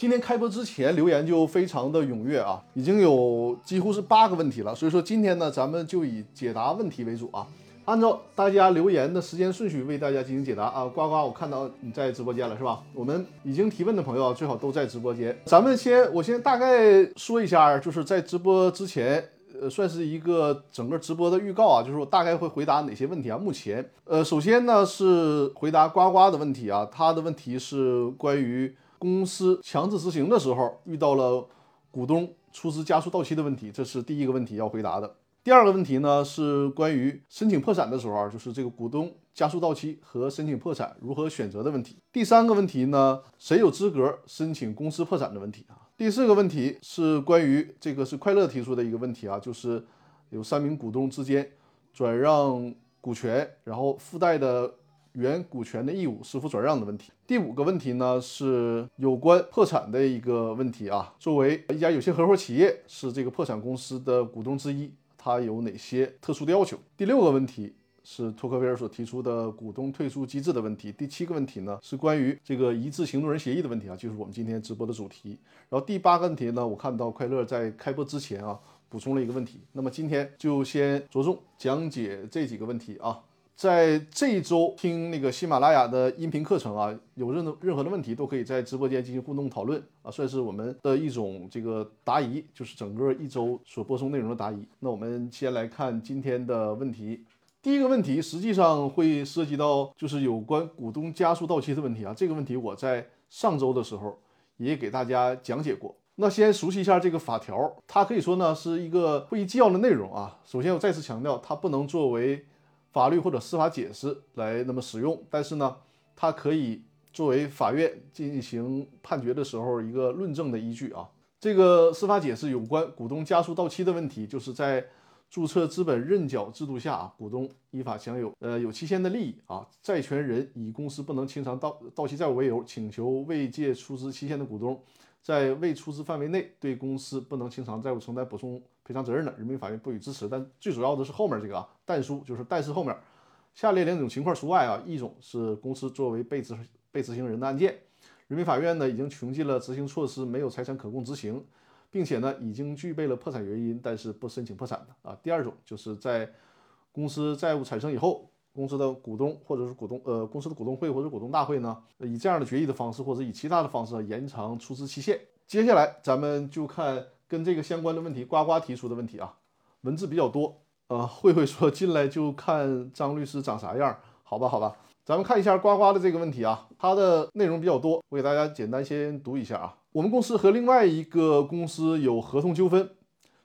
今天开播之前留言就非常的踊跃啊，已经有几乎是八个问题了，所以说今天呢，咱们就以解答问题为主啊，按照大家留言的时间顺序为大家进行解答啊。呱呱，我看到你在直播间了是吧？我们已经提问的朋友啊最好都在直播间。咱们先，我先大概说一下，就是在直播之前。呃，算是一个整个直播的预告啊，就是我大概会回答哪些问题啊？目前，呃，首先呢是回答呱呱的问题啊，他的问题是关于公司强制执行的时候遇到了股东出资加速到期的问题，这是第一个问题要回答的。第二个问题呢是关于申请破产的时候啊，就是这个股东加速到期和申请破产如何选择的问题。第三个问题呢，谁有资格申请公司破产的问题啊？第四个问题是关于这个是快乐提出的一个问题啊，就是有三名股东之间转让股权，然后附带的原股权的义务是否转让的问题。第五个问题呢是有关破产的一个问题啊，作为一家有限合伙企业，是这个破产公司的股东之一，它有哪些特殊的要求？第六个问题。是托克维尔所提出的股东退出机制的问题。第七个问题呢，是关于这个一致行动人协议的问题啊，就是我们今天直播的主题。然后第八个问题呢，我看到快乐在开播之前啊，补充了一个问题。那么今天就先着重讲解这几个问题啊。在这一周听那个喜马拉雅的音频课程啊，有任何任何的问题都可以在直播间进行互动讨论啊，算是我们的一种这个答疑，就是整个一周所播送内容的答疑。那我们先来看今天的问题。第一个问题实际上会涉及到就是有关股东加速到期的问题啊，这个问题我在上周的时候也给大家讲解过。那先熟悉一下这个法条，它可以说呢是一个会议纪要的内容啊。首先我再次强调，它不能作为法律或者司法解释来那么使用，但是呢，它可以作为法院进行判决的时候一个论证的依据啊。这个司法解释有关股东加速到期的问题，就是在。注册资本认缴制度下啊，股东依法享有呃有期限的利益啊。债权人以公司不能清偿到到期债务为由，请求未届出资期限的股东，在未出资范围内对公司不能清偿债务承担补充赔偿责任的，人民法院不予支持。但最主要的是后面这个啊，但书就是但是后面下列两种情况除外啊，一种是公司作为被执行被执行人的案件，人民法院呢已经穷尽了执行措施，没有财产可供执行。并且呢，已经具备了破产原因，但是不申请破产的啊。第二种就是在公司债务产生以后，公司的股东或者是股东呃公司的股东会或者股东大会呢，以这样的决议的方式或者以其他的方式延长出资期限。接下来咱们就看跟这个相关的问题，呱呱提出的问题啊，文字比较多。呃，慧慧说进来就看张律师长啥样，好吧，好吧，咱们看一下呱呱的这个问题啊，它的内容比较多，我给大家简单先读一下啊。我们公司和另外一个公司有合同纠纷，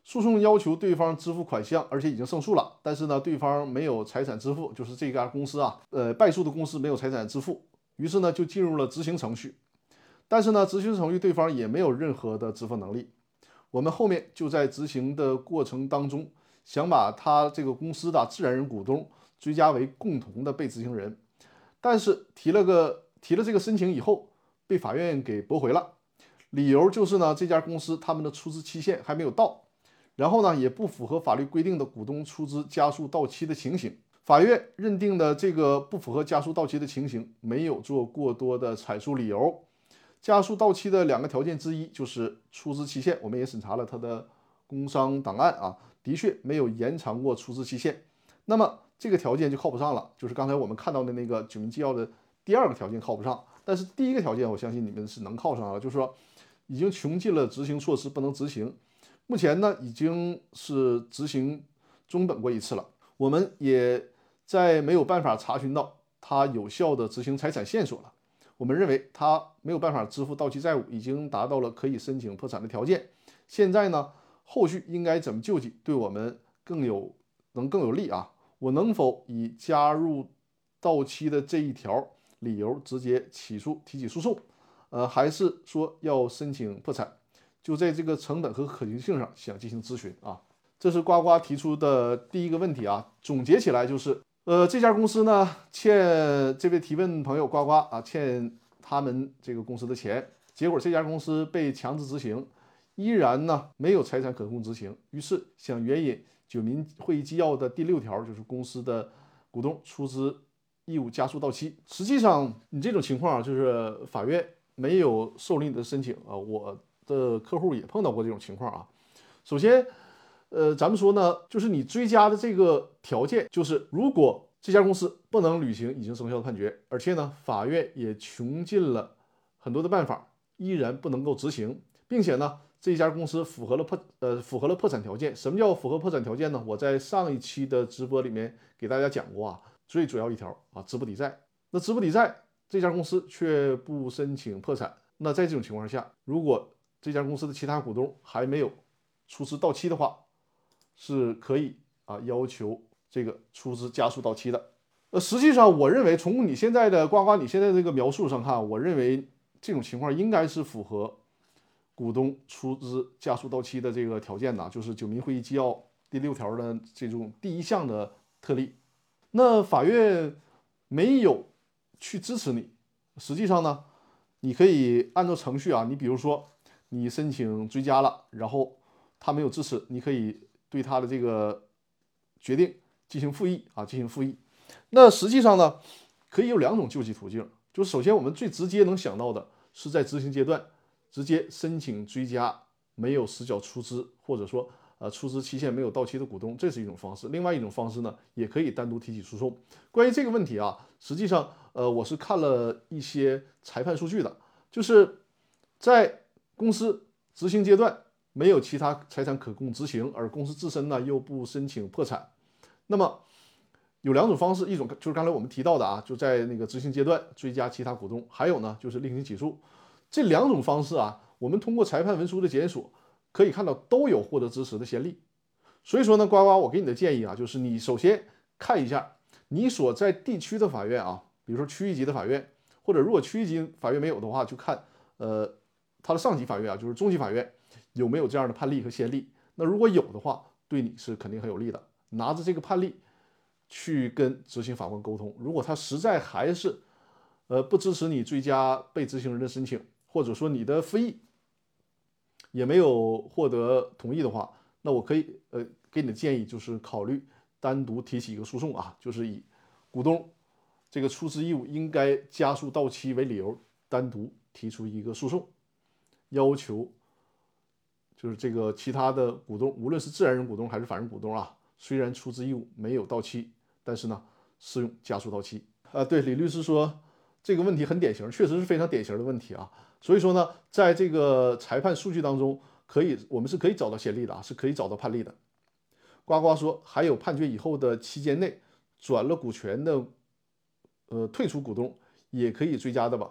诉讼要求对方支付款项，而且已经胜诉了。但是呢，对方没有财产支付，就是这家公司啊，呃，败诉的公司没有财产支付，于是呢，就进入了执行程序。但是呢，执行程序对方也没有任何的支付能力。我们后面就在执行的过程当中，想把他这个公司的自然人股东追加为共同的被执行人，但是提了个提了这个申请以后，被法院给驳回了。理由就是呢，这家公司他们的出资期限还没有到，然后呢，也不符合法律规定的股东出资加速到期的情形。法院认定的这个不符合加速到期的情形，没有做过多的阐述理由。加速到期的两个条件之一就是出资期限，我们也审查了他的工商档案啊，的确没有延长过出资期限。那么这个条件就靠不上了，就是刚才我们看到的那个九民纪要的第二个条件靠不上，但是第一个条件我相信你们是能靠上了，就是说。已经穷尽了执行措施，不能执行。目前呢，已经是执行中本过一次了。我们也在没有办法查询到他有效的执行财产线索了。我们认为他没有办法支付到期债务，已经达到了可以申请破产的条件。现在呢，后续应该怎么救济，对我们更有能更有利啊？我能否以加入到期的这一条理由直接起诉提起诉讼？呃，还是说要申请破产，就在这个成本和可行性上想进行咨询啊。这是呱呱提出的第一个问题啊。总结起来就是，呃，这家公司呢欠这位提问朋友呱呱啊欠他们这个公司的钱，结果这家公司被强制执行，依然呢没有财产可供执行，于是想援引九民会议纪要的第六条，就是公司的股东出资义务加速到期。实际上，你这种情况就是法院。没有受理你的申请啊，我的客户也碰到过这种情况啊。首先，呃，咱们说呢，就是你追加的这个条件，就是如果这家公司不能履行已经生效的判决，而且呢，法院也穷尽了很多的办法，依然不能够执行，并且呢，这家公司符合了破呃符合了破产条件。什么叫符合破产条件呢？我在上一期的直播里面给大家讲过啊，最主要一条啊，资不抵债。那资不抵债，这家公司却不申请破产。那在这种情况下，如果这家公司的其他股东还没有出资到期的话，是可以啊要求这个出资加速到期的。呃，实际上，我认为从你现在的呱呱你现在这个描述上看，我认为这种情况应该是符合股东出资加速到期的这个条件的，就是《九民会议纪要》第六条的这种第一项的特例。那法院没有去支持你，实际上呢，你可以按照程序啊，你比如说你申请追加了，然后他没有支持，你可以对他的这个决定进行复议啊，进行复议。那实际上呢，可以有两种救济途径，就首先我们最直接能想到的是在执行阶段直接申请追加没有实缴出资，或者说呃出资期限没有到期的股东，这是一种方式。另外一种方式呢，也可以单独提起诉讼。关于这个问题啊，实际上呃我是看了一些裁判数据的，就是在公司执行阶段没有其他财产可供执行，而公司自身呢又不申请破产，那么。有两种方式，一种就是刚才我们提到的啊，就在那个执行阶段追加其他股东，还有呢就是另行起诉。这两种方式啊，我们通过裁判文书的检索可以看到都有获得支持的先例。所以说呢，呱呱，我给你的建议啊，就是你首先看一下你所在地区的法院啊，比如说区域级的法院，或者如果区域级法院没有的话，就看呃他的上级法院啊，就是中级法院有没有这样的判例和先例。那如果有的话，对你是肯定很有利的。拿着这个判例。去跟执行法官沟通，如果他实在还是，呃，不支持你追加被执行人的申请，或者说你的复议也没有获得同意的话，那我可以，呃，给你的建议就是考虑单独提起一个诉讼啊，就是以股东这个出资义务应该加速到期为理由，单独提出一个诉讼，要求就是这个其他的股东，无论是自然人股东还是法人股东啊，虽然出资义务没有到期。但是呢，适用加速到期啊。对，李律师说这个问题很典型，确实是非常典型的问题啊。所以说呢，在这个裁判数据当中，可以我们是可以找到先例的啊，是可以找到判例的。呱呱说，还有判决以后的期间内转了股权的，呃，退出股东也可以追加的吧？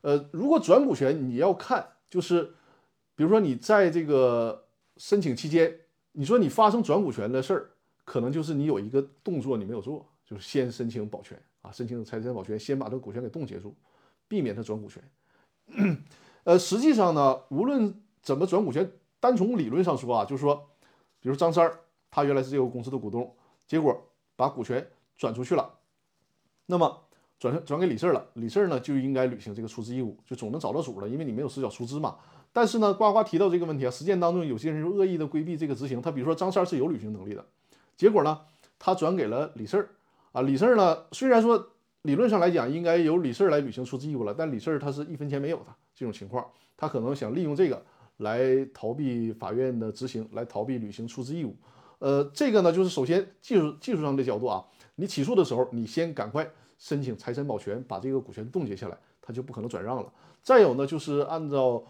呃，如果转股权，你要看就是，比如说你在这个申请期间，你说你发生转股权的事儿。可能就是你有一个动作你没有做，就是先申请保全啊，申请财产保全，先把这个股权给冻结住，避免他转股权。呃，实际上呢，无论怎么转股权，单从理论上说啊，就是说，比如张三儿，他原来是这个公司的股东，结果把股权转出去了，那么转转给李四了，李四呢就应该履行这个出资义务，就总能找到主了，因为你没有实缴出资嘛。但是呢，呱呱提到这个问题啊，实践当中有些人就恶意的规避这个执行，他比如说张三是有履行能力的。结果呢，他转给了李四儿啊。李四儿呢，虽然说理论上来讲应该由李四儿来履行出资义务了，但李四儿他是一分钱没有的这种情况，他可能想利用这个来逃避法院的执行，来逃避履行出资义务。呃，这个呢，就是首先技术技术上的角度啊，你起诉的时候，你先赶快申请财产保全，把这个股权冻结下来，他就不可能转让了。再有呢，就是按照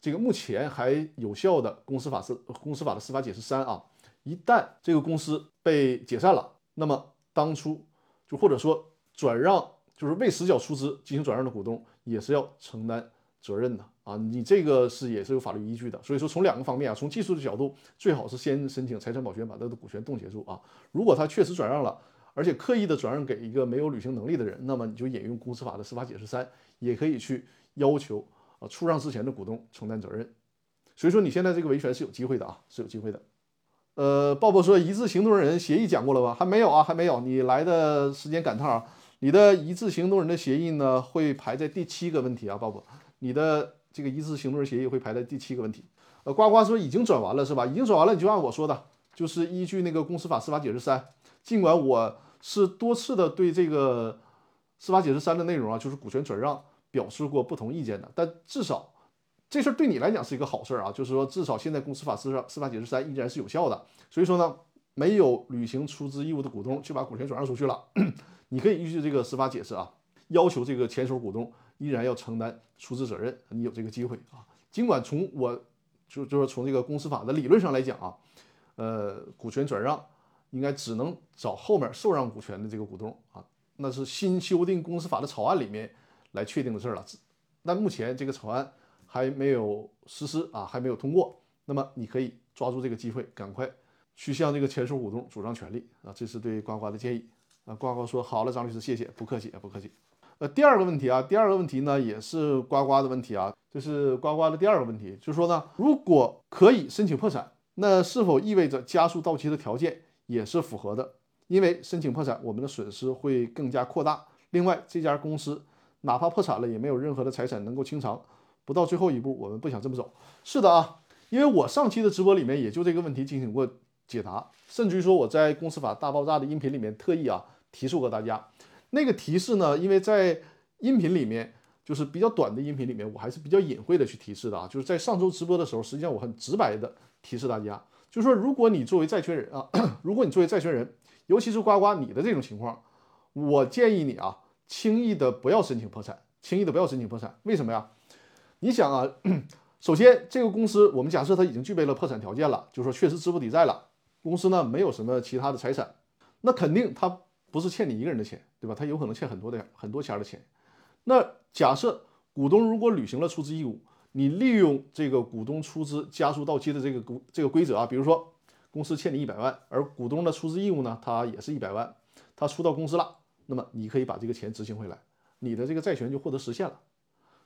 这个目前还有效的公司法司公司法的司法解释三啊。一旦这个公司被解散了，那么当初就或者说转让就是未实缴出资进行转让的股东也是要承担责任的啊！你这个是也是有法律依据的。所以说从两个方面啊，从技术的角度，最好是先申请财产保全，把他的股权冻结住啊。如果他确实转让了，而且刻意的转让给一个没有履行能力的人，那么你就引用公司法的司法解释三，也可以去要求啊出让之前的股东承担责任。所以说你现在这个维权是有机会的啊，是有机会的。呃，鲍勃说一致行动人协议讲过了吧？还没有啊，还没有。你来的时间赶趟啊。你的一致行动人的协议呢，会排在第七个问题啊，鲍勃。你的这个一致行动人协议会排在第七个问题。呃，呱呱说已经转完了是吧？已经转完了，你就按我说的，就是依据那个公司法司法解释三。尽管我是多次的对这个司法解释三的内容啊，就是股权转让表示过不同意见的。但至少这事儿对你来讲是一个好事儿啊，就是说至少现在公司法司法司法解释三依然是有效的。所以说呢，没有履行出资义务的股东就把股权转让出去了，你可以依据这个司法解释啊，要求这个前手股东依然要承担出资责任。你有这个机会啊，尽管从我就就是从这个公司法的理论上来讲啊，呃，股权转让应该只能找后面受让股权的这个股东啊，那是新修订公司法的草案里面来确定的事儿了。那目前这个草案还没有实施啊，还没有通过。那么你可以抓住这个机会，赶快去向这个前手股东主张权利啊，这是对呱呱的建议啊。呱呱说好了，张律师，谢谢，不客气啊，不客气。呃，第二个问题啊，第二个问题呢也是呱呱的问题啊，这是呱呱的第二个问题，就是说呢，如果可以申请破产，那是否意味着加速到期的条件也是符合的？因为申请破产，我们的损失会更加扩大。另外，这家公司哪怕破产了，也没有任何的财产能够清偿。不到最后一步，我们不想这么走。是的啊，因为我上期的直播里面也就这个问题进行过解答，甚至于说我在公司法大爆炸的音频里面特意啊提示过大家。那个提示呢？因为在音频里面，就是比较短的音频里面，我还是比较隐晦的去提示的啊。就是在上周直播的时候，实际上我很直白的提示大家，就是说，如果你作为债权人啊，如果你作为债权人，尤其是呱呱你的这种情况，我建议你啊，轻易的不要申请破产，轻易的不要申请破产。为什么呀？你想啊，首先这个公司，我们假设它已经具备了破产条件了，就是说确实资不抵债了，公司呢没有什么其他的财产，那肯定它。不是欠你一个人的钱，对吧？他有可能欠很多的很多钱的钱。那假设股东如果履行了出资义务，你利用这个股东出资加速到期的这个规这个规则啊，比如说公司欠你一百万，而股东的出资义务呢，他也是一百万，他出到公司了，那么你可以把这个钱执行回来，你的这个债权就获得实现了。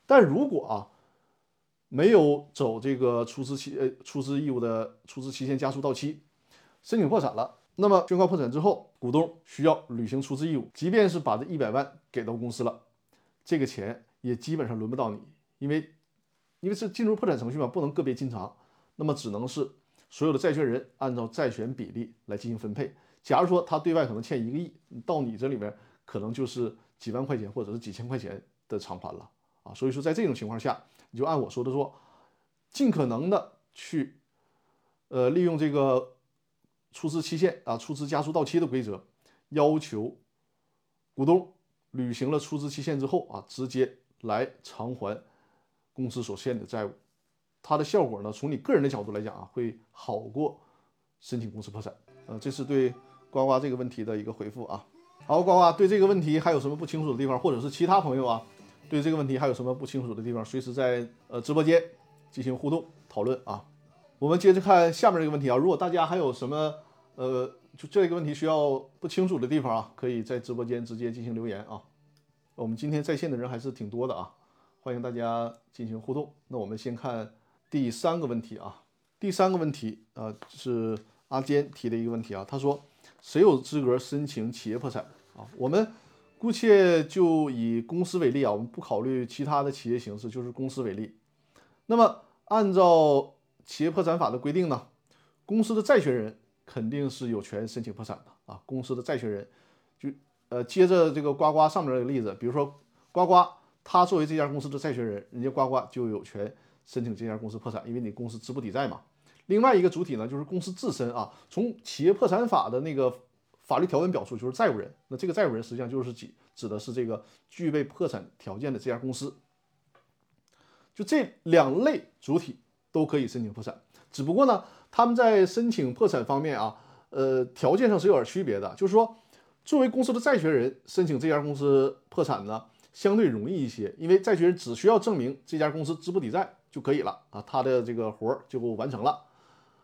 但如果啊没有走这个出资期呃出资义务的出资期限加速到期，申请破产了。那么宣告破产之后，股东需要履行出资义务，即便是把这一百万给到公司了，这个钱也基本上轮不到你，因为因为是进入破产程序嘛，不能个别清偿，那么只能是所有的债权人按照债权比例来进行分配。假如说他对外可能欠一个亿，到你这里面可能就是几万块钱或者是几千块钱的偿还了啊。所以说在这种情况下，你就按我说的做，尽可能的去呃利用这个。出资期限啊，出资加速到期的规则，要求股东履行了出资期限之后啊，直接来偿还公司所欠的债务。它的效果呢，从你个人的角度来讲啊，会好过申请公司破产。呃，这是对呱呱这个问题的一个回复啊。好，呱呱对这个问题还有什么不清楚的地方，或者是其他朋友啊对这个问题还有什么不清楚的地方，随时在呃直播间进行互动讨论啊。我们接着看下面这个问题啊，如果大家还有什么呃，就这个问题需要不清楚的地方啊，可以在直播间直接进行留言啊。我们今天在线的人还是挺多的啊，欢迎大家进行互动。那我们先看第三个问题啊，第三个问题啊是阿坚提的一个问题啊，他说谁有资格申请企业破产啊？我们姑且就以公司为例啊，我们不考虑其他的企业形式，就是公司为例。那么按照企业破产法的规定呢，公司的债权人肯定是有权申请破产的啊。公司的债权人就呃，接着这个呱呱上面这个例子，比如说呱呱，他作为这家公司的债权人，人家呱呱就有权申请这家公司破产，因为你公司资不抵债嘛。另外一个主体呢，就是公司自身啊，从企业破产法的那个法律条文表述，就是债务人。那这个债务人实际上就是指指的是这个具备破产条件的这家公司。就这两类主体。都可以申请破产，只不过呢，他们在申请破产方面啊，呃，条件上是有点区别的。就是说，作为公司的债权人申请这家公司破产呢，相对容易一些，因为债权人只需要证明这家公司资不抵债就可以了啊，他的这个活儿就完成了。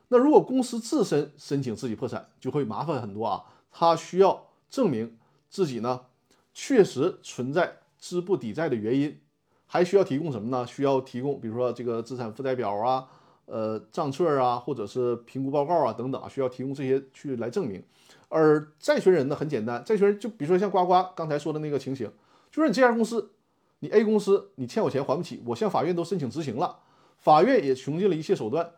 那如果公司自身申请自己破产，就会麻烦很多啊，他需要证明自己呢确实存在资不抵债的原因。还需要提供什么呢？需要提供，比如说这个资产负债表啊，呃，账册啊，或者是评估报告啊等等啊，需要提供这些去来证明。而债权人呢，很简单，债权人就比如说像呱呱刚才说的那个情形，就是你这家公司，你 A 公司你欠我钱还不起，我向法院都申请执行了，法院也穷尽了一切手段，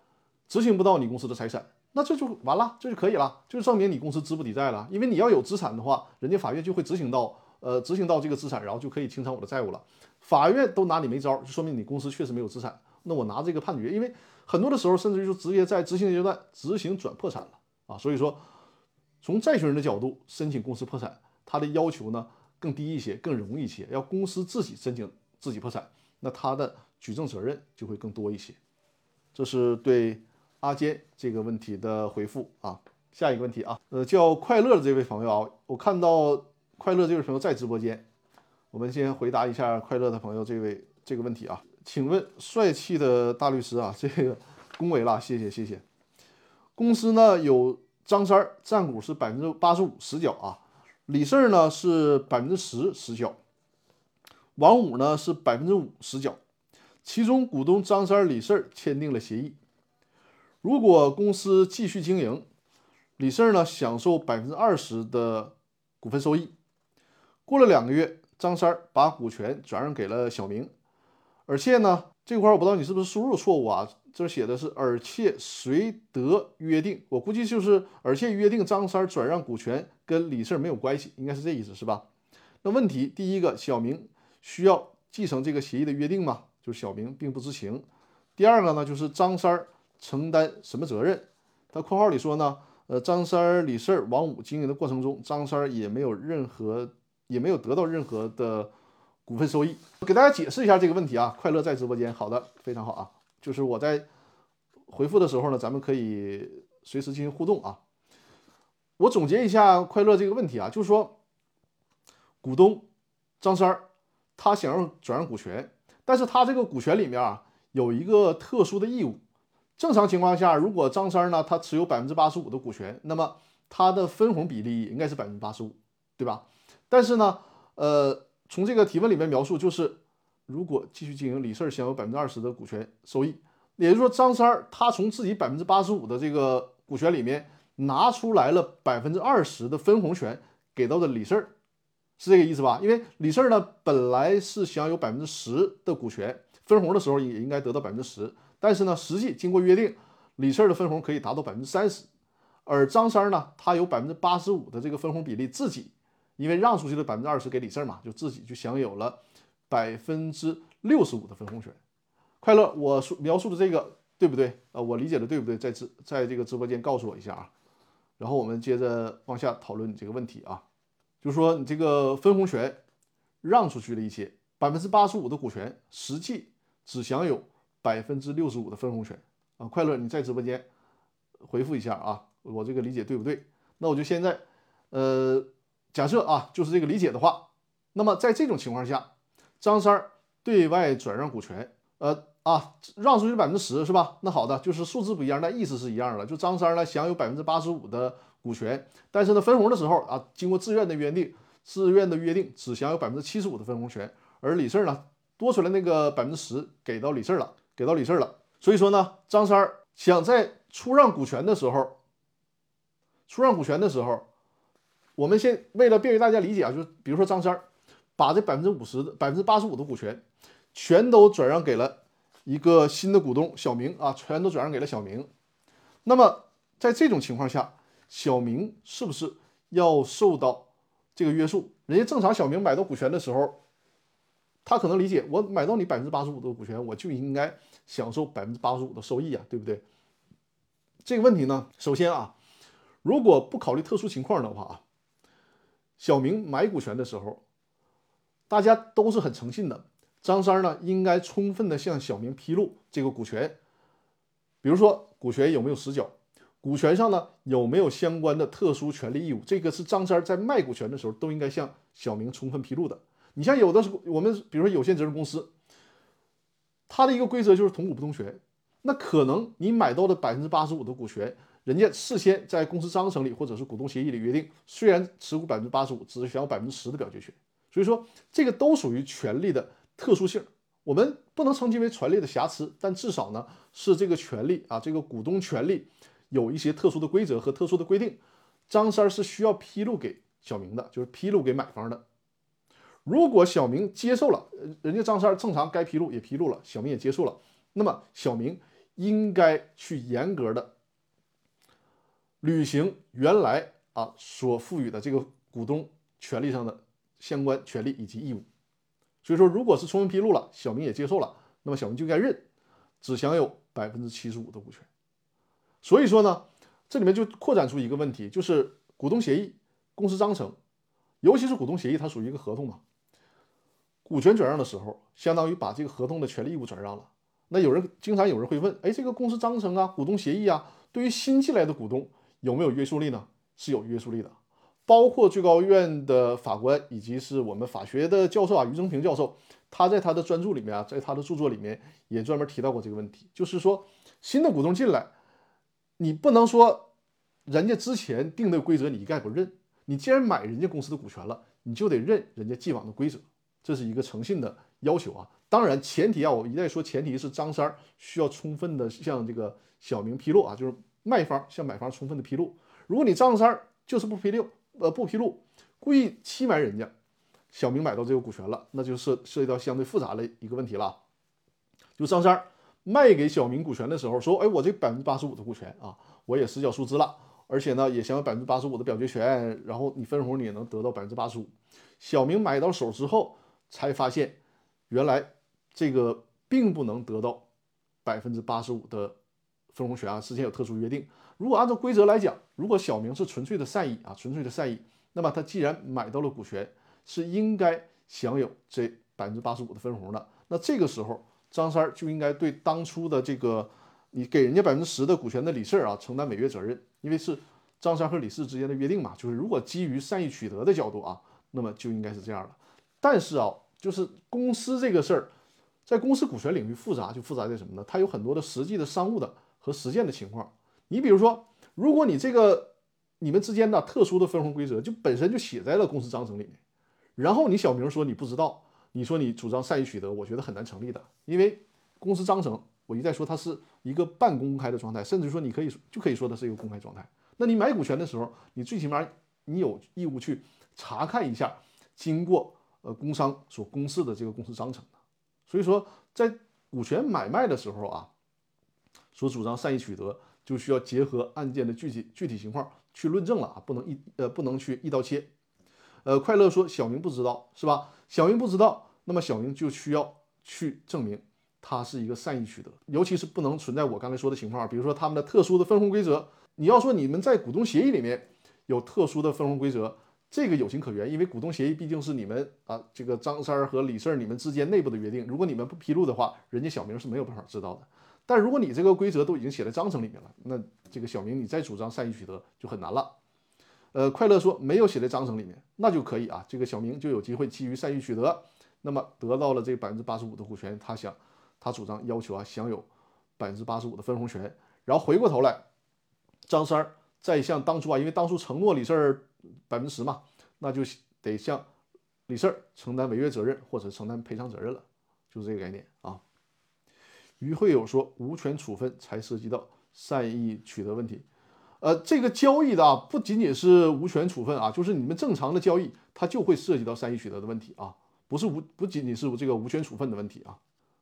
执行不到你公司的财产，那这就完了，这就可以了，就证明你公司资不抵债了。因为你要有资产的话，人家法院就会执行到呃执行到这个资产，然后就可以清偿我的债务了。法院都拿你没招，就说明你公司确实没有资产。那我拿这个判决，因为很多的时候，甚至就直接在执行阶段执行转破产了啊。所以说，从债权人的角度申请公司破产，他的要求呢更低一些，更容易一些。要公司自己申请自己破产，那他的举证责任就会更多一些。这是对阿坚这个问题的回复啊。下一个问题啊，呃，叫快乐的这位朋友啊，我看到快乐这位朋友在直播间，我们先回答一下快乐的朋友这位这个问题啊。请问帅气的大律师啊，这个恭维了，谢谢谢谢。公司呢有张三占股是百分之八十五实缴啊，李四呢是百分之十实缴，王五呢是百分之五实缴，其中股东张三、李四签订了协议，如果公司继续经营，李四呢享受百分之二十的股份收益。过了两个月，张三把股权转让给了小明。而且呢，这块我不知道你是不是输入错误啊？这写的是，而且谁得约定？我估计就是，而且约定张三转让股权跟李四没有关系，应该是这意思，是吧？那问题第一个，小明需要继承这个协议的约定吗？就是小明并不知情。第二个呢，就是张三承担什么责任？他括号里说呢，呃，张三、李四、王五经营的过程中，张三也没有任何，也没有得到任何的。股份收益，给大家解释一下这个问题啊。快乐在直播间，好的，非常好啊。就是我在回复的时候呢，咱们可以随时进行互动啊。我总结一下快乐这个问题啊，就是说，股东张三儿他想要转让股权，但是他这个股权里面啊有一个特殊的义务。正常情况下，如果张三儿呢他持有百分之八十五的股权，那么他的分红比例应该是百分之八十五，对吧？但是呢，呃。从这个提问里面描述，就是如果继续经营，李四儿享有百分之二十的股权收益，也就是说张三儿他从自己百分之八十五的这个股权里面拿出来了百分之二十的分红权，给到的李四儿，是这个意思吧？因为李四儿呢本来是享有百分之十的股权，分红的时候也应该得到百分之十，但是呢实际经过约定，李四儿的分红可以达到百分之三十，而张三儿呢他有百分之八十五的这个分红比例自己。因为让出去的百分之二十给李四儿嘛，就自己就享有了百分之六十五的分红权。快乐，我说描述的这个对不对？呃，我理解的对不对？在直在这个直播间告诉我一下啊。然后我们接着往下讨论你这个问题啊，就是说你这个分红权让出去了一些，百分之八十五的股权，实际只享有百分之六十五的分红权啊。快乐，你在直播间回复一下啊，我这个理解对不对？那我就现在呃。假设啊，就是这个理解的话，那么在这种情况下，张三对外转让股权，呃啊，让出去百分之十是吧？那好的，就是数字不一样，但意思是一样的。就张三呢享有百分之八十五的股权，但是呢分红的时候啊，经过自愿的约定，自愿的约定只享有百分之七十五的分红权，而李四呢多出来那个百分之十给到李四了，给到李四了。所以说呢，张三想在出让股权的时候，出让股权的时候。我们先为了便于大家理解啊，就是比如说张三把这百分之五十的百分之八十五的股权全都转让给了一个新的股东小明啊，全都转让给了小明。那么在这种情况下，小明是不是要受到这个约束？人家正常小明买到股权的时候，他可能理解我买到你百分之八十五的股权，我就应该享受百分之八十五的收益啊，对不对？这个问题呢，首先啊，如果不考虑特殊情况的话啊。小明买股权的时候，大家都是很诚信的。张三呢，应该充分的向小明披露这个股权，比如说股权有没有实缴，股权上呢有没有相关的特殊权利义务，这个是张三在卖股权的时候都应该向小明充分披露的。你像有的是我们，比如说有限责任公司，它的一个规则就是同股不同权，那可能你买到的百分之八十五的股权。人家事先在公司章程里或者是股东协议里约定，虽然持股百分之八十五，只是享有百分之十的表决权。所以说，这个都属于权利的特殊性。我们不能称其为权利的瑕疵，但至少呢是这个权利啊，这个股东权利有一些特殊的规则和特殊的规定。张三是需要披露给小明的，就是披露给买方的。如果小明接受了，人家张三正常该披露也披露了，小明也接受了，那么小明应该去严格的。履行原来啊所赋予的这个股东权利上的相关权利以及义务。所以说，如果是充分披露了，小明也接受了，那么小明就该认，只享有百分之七十五的股权。所以说呢，这里面就扩展出一个问题，就是股东协议、公司章程，尤其是股东协议，它属于一个合同嘛。股权转让的时候，相当于把这个合同的权利义务转让了。那有人经常有人会问，哎，这个公司章程啊、股东协议啊，对于新进来的股东有没有约束力呢？是有约束力的。包括最高院的法官以及是我们法学的教授啊，于正平教授，他在他的专著里面啊，在他的著作里面也专门提到过这个问题，就是说新的股东进来，你不能说人家之前定的规则你一概不认，你既然买人家公司的股权了，你就得认人家既往的规则，这是一个诚信的要求啊。当然前提啊，我一再说前提是张三需要充分的向这个小明披露啊，就是卖方向买方充分的披露。如果你张三就是不披露。呃，不披露，故意欺瞒人家，小明买到这个股权了，那就涉涉及到相对复杂的一个问题了。就张三卖给小明股权的时候说，哎，我这百分之八十五的股权啊，我也实缴出资了，而且呢，也享有百分之八十五的表决权，然后你分红你也能得到百分之八十五。小明买到手之后，才发现原来这个并不能得到百分之八十五的分红权啊，之前有特殊约定。如果按照规则来讲，如果小明是纯粹的善意啊，纯粹的善意，那么他既然买到了股权，是应该享有这百分之八十五的分红的。那这个时候，张三就应该对当初的这个你给人家百分之十的股权的李四啊承担违约责任，因为是张三和李四之间的约定嘛。就是如果基于善意取得的角度啊，那么就应该是这样的。但是啊，就是公司这个事儿，在公司股权领域复杂，就复杂在什么呢？它有很多的实际的商务的和实践的情况。你比如说，如果你这个你们之间的特殊的分红规则就本身就写在了公司章程里面，然后你小明说你不知道，你说你主张善意取得，我觉得很难成立的，因为公司章程我一再说它是一个半公开的状态，甚至说你可以就可以说它是一个公开状态。那你买股权的时候，你最起码你有义务去查看一下经过呃工商所公示的这个公司章程。所以说，在股权买卖的时候啊，所主张善意取得。就需要结合案件的具体具体情况去论证了啊，不能一呃不能去一刀切。呃，快乐说小明不知道是吧？小明不知道，那么小明就需要去证明他是一个善意取得，尤其是不能存在我刚才说的情况，比如说他们的特殊的分红规则。你要说你们在股东协议里面有特殊的分红规则，这个有情可原，因为股东协议毕竟是你们啊这个张三儿和李四儿你们之间内部的约定，如果你们不披露的话，人家小明是没有办法知道的。但如果你这个规则都已经写在章程里面了，那这个小明你再主张善意取得就很难了。呃，快乐说没有写在章程里面，那就可以啊，这个小明就有机会基于善意取得，那么得到了这百分之八十五的股权，他想他主张要求啊享有百分之八十五的分红权，然后回过头来，张三儿再向当初啊，因为当初承诺李四百分之十嘛，那就得向李四承担违约责任或者承担赔偿责任了，就是这个概念啊。于会友说，无权处分才涉及到善意取得问题。呃，这个交易的啊，不仅仅是无权处分啊，就是你们正常的交易，它就会涉及到善意取得的问题啊，不是无不仅仅是这个无权处分的问题啊。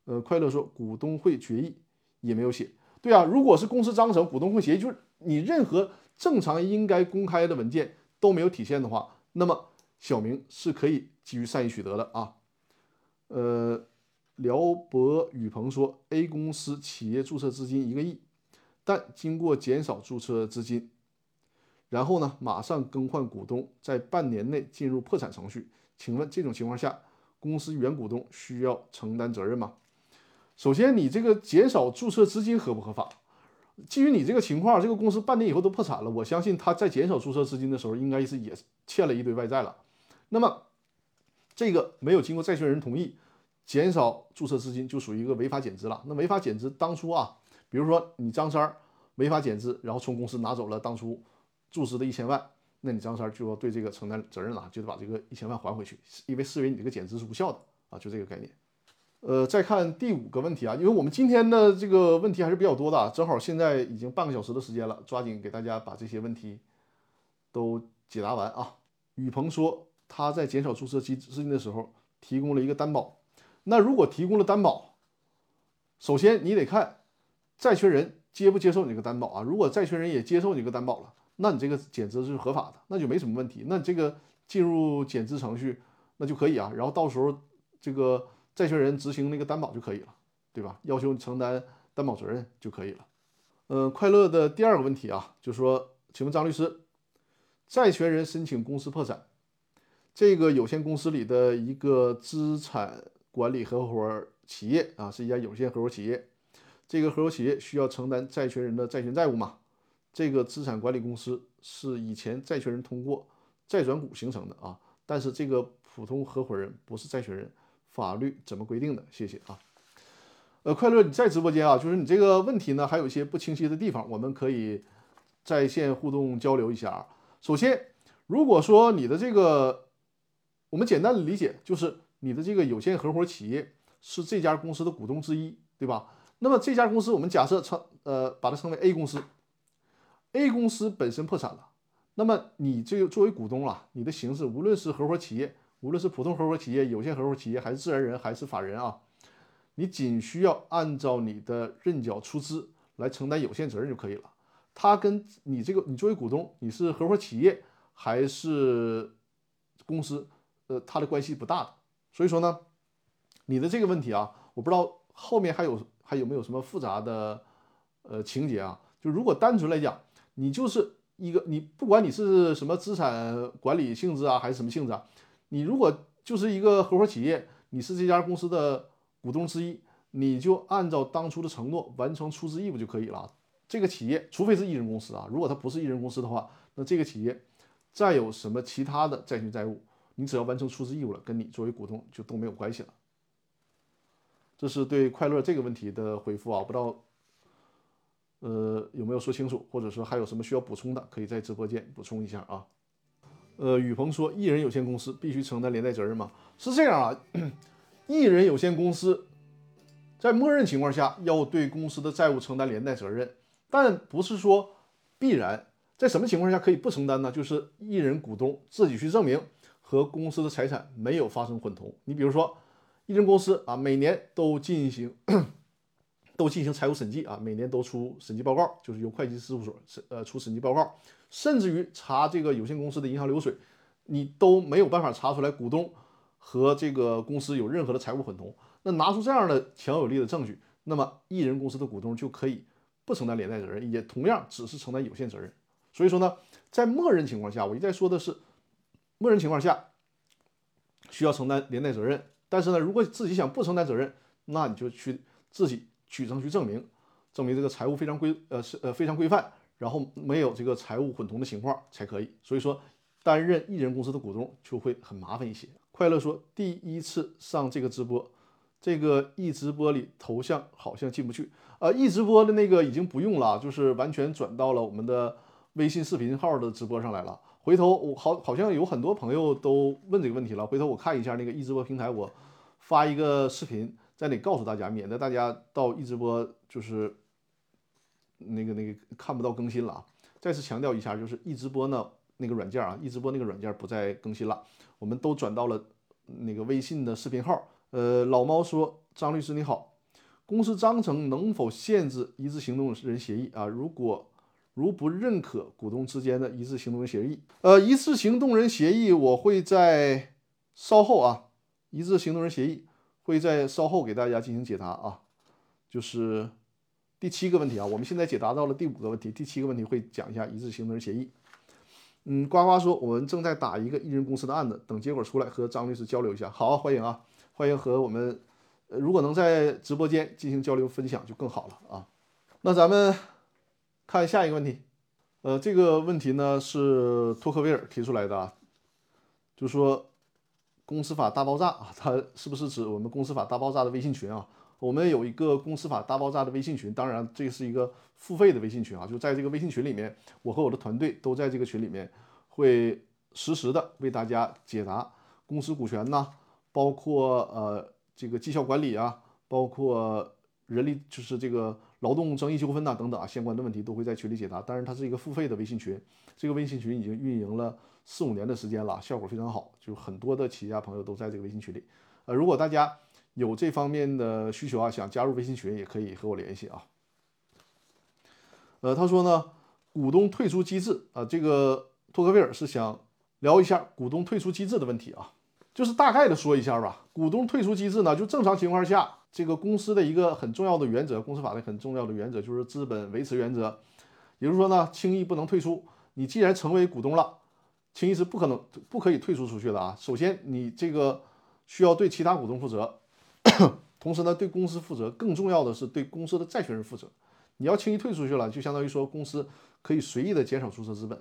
呃，快乐说，股东会决议也没有写。对啊，如果是公司章程、股东会协议，就是你任何正常应该公开的文件都没有体现的话，那么小明是可以基于善意取得的啊。呃。辽博宇鹏说：“A 公司企业注册资金一个亿，但经过减少注册资金，然后呢，马上更换股东，在半年内进入破产程序。请问这种情况下，公司原股东需要承担责任吗？首先，你这个减少注册资金合不合法？基于你这个情况，这个公司半年以后都破产了，我相信他在减少注册资金的时候，应该是也欠了一堆外债了。那么，这个没有经过债权人同意。”减少注册资金就属于一个违法减资了。那违法减资当初啊，比如说你张三儿违法减资，然后从公司拿走了当初注资的一千万，那你张三儿就要对这个承担责任了，就得把这个一千万还回去，因为视为你这个减资是无效的啊，就这个概念。呃，再看第五个问题啊，因为我们今天的这个问题还是比较多的，正好现在已经半个小时的时间了，抓紧给大家把这些问题都解答完啊。宇鹏说他在减少注册资资金的时候提供了一个担保。那如果提供了担保，首先你得看债权人接不接受你这个担保啊。如果债权人也接受你这个担保了，那你这个减资是合法的，那就没什么问题。那这个进入减资程序，那就可以啊。然后到时候这个债权人执行那个担保就可以了，对吧？要求承担担保责任就可以了。嗯，快乐的第二个问题啊，就是说，请问张律师，债权人申请公司破产，这个有限公司里的一个资产管理合伙企业啊，是一家有限合伙企业，这个合伙企业需要承担债权人的债权债务吗？这个资产管理公司是以前债权人通过债转股形成的啊，但是这个普通合伙人不是债权人，法律怎么规定的？谢谢啊。呃，快乐你在直播间啊，就是你这个问题呢，还有一些不清晰的地方，我们可以在线互动交流一下啊。首先，如果说你的这个，我们简单的理解就是你的这个有限合伙企业是这家公司的股东之一，对吧？那么这家公司我们假设称呃把它称为 A 公司。A 公司本身破产了，那么你这个作为股东啊，你的形式无论是合伙企业，无论是普通合伙企业、有限合伙企业，还是自然人，还是法人啊，你仅需要按照你的认缴出资来承担有限责任就可以了。他跟你这个，你作为股东，你是合伙企业还是公司，呃，他的关系不大的。所以说呢，你的这个问题啊，我不知道后面还有还有没有什么复杂的呃情节啊？就如果单纯来讲。你就是一个，你不管你是什么资产管理性质啊，还是什么性质啊，你如果就是一个合伙企业，你是这家公司的股东之一，你就按照当初的承诺完成出资义务就可以了。这个企业除非是一人公司啊，如果它不是一人公司的话，那这个企业再有什么其他的债权债务，你只要完成出资义务了，跟你作为股东就都没有关系了。这是对快乐这个问题的回复啊，不知道。呃，有没有说清楚，或者说还有什么需要补充的，可以在直播间补充一下啊。呃，雨鹏说，艺人有限公司必须承担连带责任吗？是这样啊，艺人有限公司在默认情况下要对公司的债务承担连带责任，但不是说必然。在什么情况下可以不承担呢？就是艺人股东自己去证明和公司的财产没有发生混同。你比如说，艺人公司啊，每年都进行。都进行财务审计啊，每年都出审计报告，就是由会计事务所审呃出审计报告，甚至于查这个有限公司的银行流水，你都没有办法查出来股东和这个公司有任何的财务混同。那拿出这样的强有力的证据，那么艺人公司的股东就可以不承担连带责任，也同样只是承担有限责任。所以说呢，在默认情况下，我一再说的是，默认情况下需要承担连带责任。但是呢，如果自己想不承担责任，那你就去自己。举证去证明，证明这个财务非常规，呃是呃非常规范，然后没有这个财务混同的情况才可以。所以说，担任艺人公司的股东就会很麻烦一些。快乐说，第一次上这个直播，这个一直播里头像好像进不去，呃，一直播的那个已经不用了，就是完全转到了我们的微信视频号的直播上来了。回头我好好像有很多朋友都问这个问题了，回头我看一下那个易直播平台，我发一个视频。在里告诉大家，免得大家到易直播就是那个那个看不到更新了啊！再次强调一下，就是易直播呢那个软件啊，易直播那个软件不再更新了，我们都转到了那个微信的视频号。呃，老猫说：“张律师你好，公司章程能否限制一致行动人协议啊？如果如不认可股东之间的一致行动人协议，呃，一致行动人协议我会在稍后啊，一致行动人协议。”会在稍后给大家进行解答啊，就是第七个问题啊，我们现在解答到了第五个问题，第七个问题会讲一下一致行动人协议。嗯，呱呱说我们正在打一个艺人公司的案子，等结果出来和张律师交流一下。好，欢迎啊，欢迎和我们，如果能在直播间进行交流分享就更好了啊。那咱们看下一个问题，呃，这个问题呢是托克维尔提出来的啊，就说。公司法大爆炸啊，它是不是指我们公司法大爆炸的微信群啊？我们有一个公司法大爆炸的微信群，当然这是一个付费的微信群啊。就在这个微信群里面，我和我的团队都在这个群里面，会实时的为大家解答公司股权呐，包括呃这个绩效管理啊，包括人力就是这个劳动争议纠纷呐等等啊相关的问题都会在群里解答。当然它是一个付费的微信群，这个微信群已经运营了。四五年的时间了，效果非常好，就很多的企业家朋友都在这个微信群里。呃，如果大家有这方面的需求啊，想加入微信群，也可以和我联系啊。呃，他说呢，股东退出机制啊，这个托克维尔是想聊一下股东退出机制的问题啊。就是大概的说一下吧。股东退出机制呢，就正常情况下，这个公司的一个很重要的原则，公司法的很重要的原则就是资本维持原则，也就是说呢，轻易不能退出。你既然成为股东了，轻易是不可能不可以退出出去的啊。首先，你这个需要对其他股东负责，同时呢，对公司负责。更重要的是对公司的债权人负责。你要轻易退出去了，就相当于说公司可以随意的减少注册资本，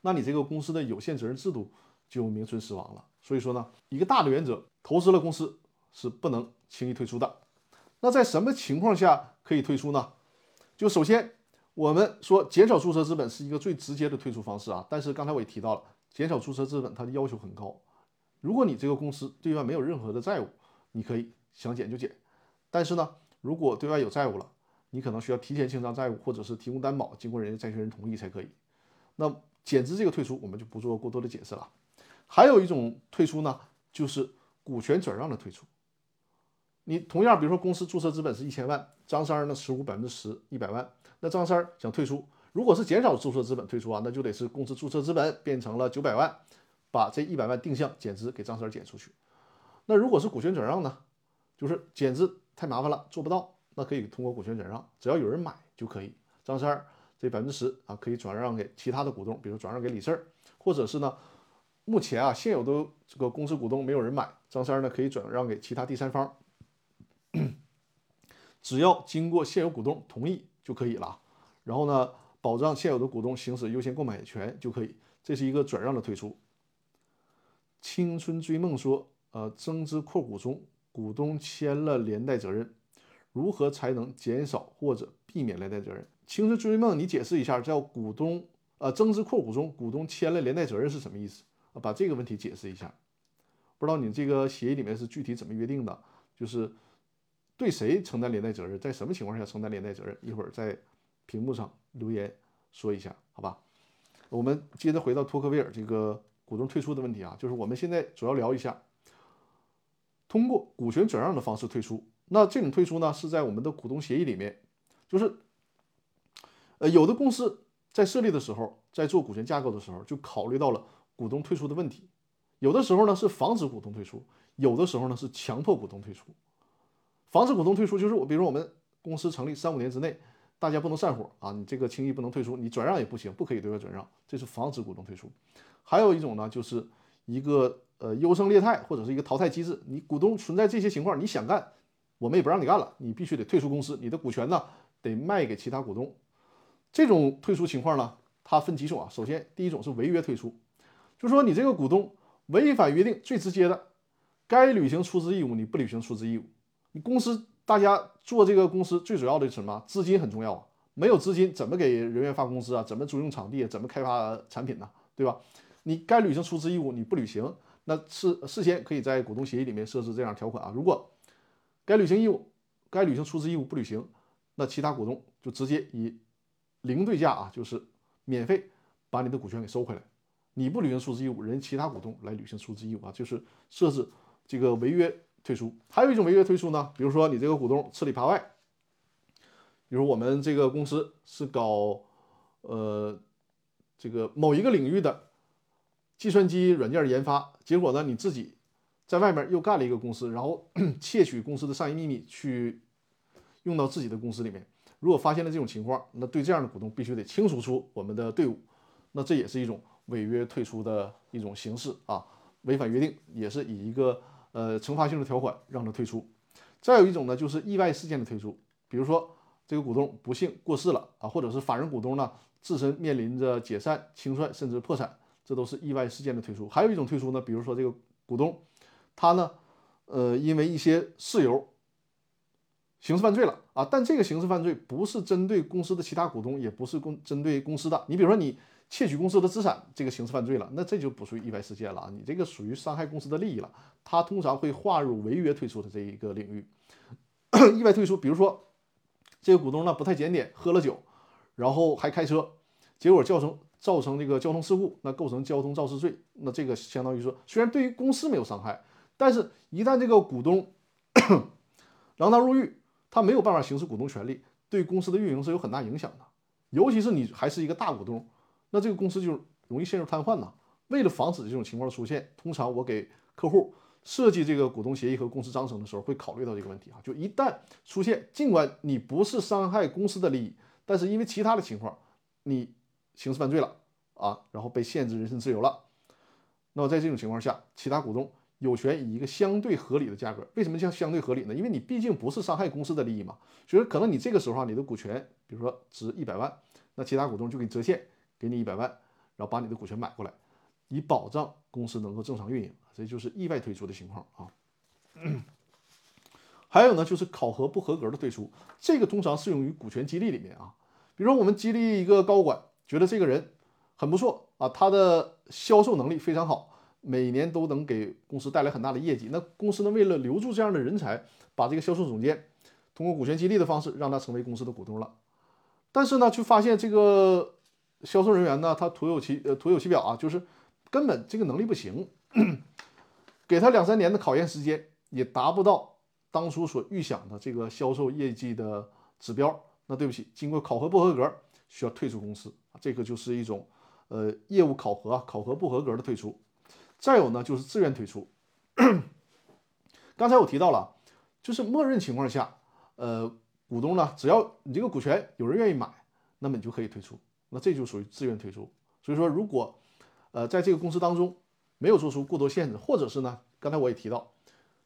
那你这个公司的有限责任制度就名存实亡了。所以说呢，一个大的原则。投资了公司是不能轻易退出的。那在什么情况下可以退出呢？就首先我们说减少注册资本是一个最直接的退出方式啊。但是刚才我也提到了，减少注册资本它的要求很高。如果你这个公司对外没有任何的债务，你可以想减就减。但是呢，如果对外有债务了，你可能需要提前清偿债务，或者是提供担保，经过人家债权人同意才可以。那减资这个退出我们就不做过多的解释了。还有一种退出呢，就是。股权转让的退出，你同样，比如说公司注册资本是一千万，张三儿呢持股百分之十，一百万，那张三儿想退出，如果是减少注册资本退出啊，那就得是公司注册资本变成了九百万，把这一百万定向减资给张三儿减出去。那如果是股权转让呢，就是减资太麻烦了，做不到，那可以通过股权转让，只要有人买就可以。张三儿这百分之十啊，可以转让给其他的股东，比如转让给李四儿，或者是呢。目前啊，现有的这个公司股东没有人买，张三儿呢可以转让给其他第三方，只要经过现有股东同意就可以了。然后呢，保障现有的股东行使优先购买权就可以，这是一个转让的退出。青春追梦说，呃，增资扩股中，股东签了连带责任，如何才能减少或者避免连带责任？青春追梦，你解释一下，叫股东呃增资扩股中，股东签了连带责任是什么意思？把这个问题解释一下，不知道你这个协议里面是具体怎么约定的？就是对谁承担连带责任，在什么情况下承担连带责任？一会儿在屏幕上留言说一下，好吧？我们接着回到托克维尔这个股东退出的问题啊，就是我们现在主要聊一下，通过股权转让的方式退出。那这种退出呢，是在我们的股东协议里面，就是呃，有的公司在设立的时候，在做股权架构的时候，就考虑到了。股东退出的问题，有的时候呢是防止股东退出，有的时候呢是强迫股东退出。防止股东退出就是我，比如我们公司成立三五年之内，大家不能散伙啊，你这个轻易不能退出，你转让也不行，不可以对外转让，这是防止股东退出。还有一种呢，就是一个呃优胜劣汰或者是一个淘汰机制，你股东存在这些情况，你想干，我们也不让你干了，你必须得退出公司，你的股权呢得卖给其他股东。这种退出情况呢，它分几种啊？首先第一种是违约退出。就说你这个股东违反约定，最直接的，该履行出资义务你不履行出资义务。你公司大家做这个公司最主要的是什么？资金很重要啊，没有资金怎么给人员发工资啊？怎么租用场地？怎么开发产品呢？对吧？你该履行出资义务你不履行，那事事先可以在股东协议里面设置这样条款啊。如果该履行义务、该履行出资义务不履行，那其他股东就直接以零对价啊，就是免费把你的股权给收回来。你不履行出资义务，人其他股东来履行出资义务啊，就是设置这个违约退出。还有一种违约退出呢，比如说你这个股东吃里扒外，比如我们这个公司是搞呃这个某一个领域的计算机软件研发，结果呢你自己在外面又干了一个公司，然后 窃取公司的商业秘密去用到自己的公司里面。如果发现了这种情况，那对这样的股东必须得清除出我们的队伍，那这也是一种。违约退出的一种形式啊，违反约定也是以一个呃惩罚性的条款让他退出。再有一种呢，就是意外事件的退出，比如说这个股东不幸过世了啊，或者是法人股东呢自身面临着解散、清算甚至破产，这都是意外事件的退出。还有一种退出呢，比如说这个股东他呢呃因为一些事由刑事犯罪了啊，但这个刑事犯罪不是针对公司的其他股东，也不是公针对公司的。你比如说你。窃取公司的资产，这个刑事犯罪了，那这就不属于意外事件了啊！你这个属于伤害公司的利益了，它通常会划入违约退出的这一个领域。意外退出，比如说这个股东呢不太检点，喝了酒，然后还开车，结果造成造成这个交通事故，那构成交通肇事罪。那这个相当于说，虽然对于公司没有伤害，但是一旦这个股东 锒铛入狱，他没有办法行使股东权利，对公司的运营是有很大影响的。尤其是你还是一个大股东。那这个公司就容易陷入瘫痪呐。为了防止这种情况出现，通常我给客户设计这个股东协议和公司章程的时候，会考虑到这个问题啊。就一旦出现，尽管你不是伤害公司的利益，但是因为其他的情况，你刑事犯罪了啊，然后被限制人身自由了。那么在这种情况下，其他股东有权以一个相对合理的价格。为什么叫相对合理呢？因为你毕竟不是伤害公司的利益嘛。所以可能你这个时候啊，你的股权，比如说值一百万，那其他股东就给你折现，给你一百万，然后把你的股权买过来，以保障公司能够正常运营。这就是意外退出的情况啊。还有呢，就是考核不合格的退出，这个通常适用于股权激励里面啊。比如我们激励一个高管，觉得这个人很不错啊，他的销售能力非常好，每年都能给公司带来很大的业绩。那公司呢，为了留住这样的人才，把这个销售总监通过股权激励的方式让他成为公司的股东了。但是呢，却发现这个销售人员呢，他徒有其呃徒有其表啊，就是根本这个能力不行。给他两三年的考验时间，也达不到当初所预想的这个销售业绩的指标。那对不起，经过考核不合格，需要退出公司。这个就是一种呃业务考核考核不合格的退出。再有呢，就是自愿退出。刚才我提到了，就是默认情况下，呃，股东呢，只要你这个股权有人愿意买，那么你就可以退出。那这就属于自愿退出。所以说，如果呃在这个公司当中，没有做出过多限制，或者是呢？刚才我也提到，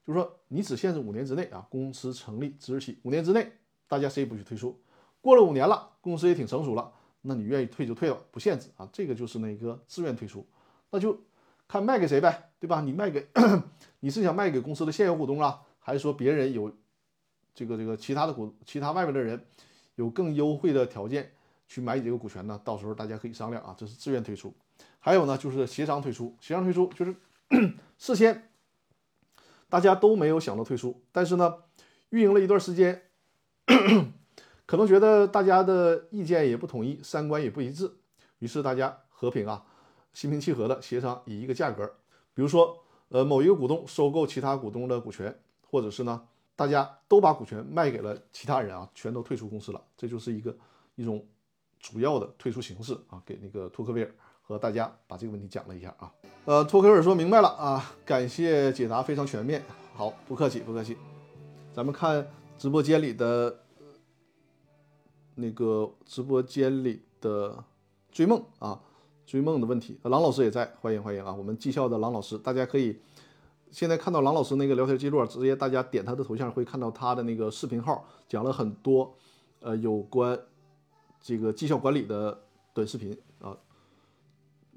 就是说你只限制五年之内啊，公司成立之日起五年之内，大家谁也不许退出。过了五年了，公司也挺成熟了，那你愿意退就退了，不限制啊。这个就是那个自愿退出，那就看卖给谁呗，对吧？你卖给 你是想卖给公司的现有股东啊，还是说别人有这个这个其他的股其他外面的人有更优惠的条件去买你这个股权呢？到时候大家可以商量啊。这是自愿退出。还有呢，就是协商退出。协商退出就是 事先大家都没有想到退出，但是呢，运营了一段时间，可能觉得大家的意见也不统一，三观也不一致，于是大家和平啊，心平气和的协商以一个价格，比如说呃某一个股东收购其他股东的股权，或者是呢大家都把股权卖给了其他人啊，全都退出公司了，这就是一个一种主要的退出形式啊，给那个托克维尔。和大家把这个问题讲了一下啊，呃，托克维尔说明白了啊，感谢解答非常全面，好，不客气不客气。咱们看直播间里的那个直播间里的追梦啊，追梦的问题，郎老师也在，欢迎欢迎啊，我们技校的郎老师，大家可以现在看到郎老师那个聊天记录，直接大家点他的头像会看到他的那个视频号，讲了很多呃有关这个绩效管理的短视频啊。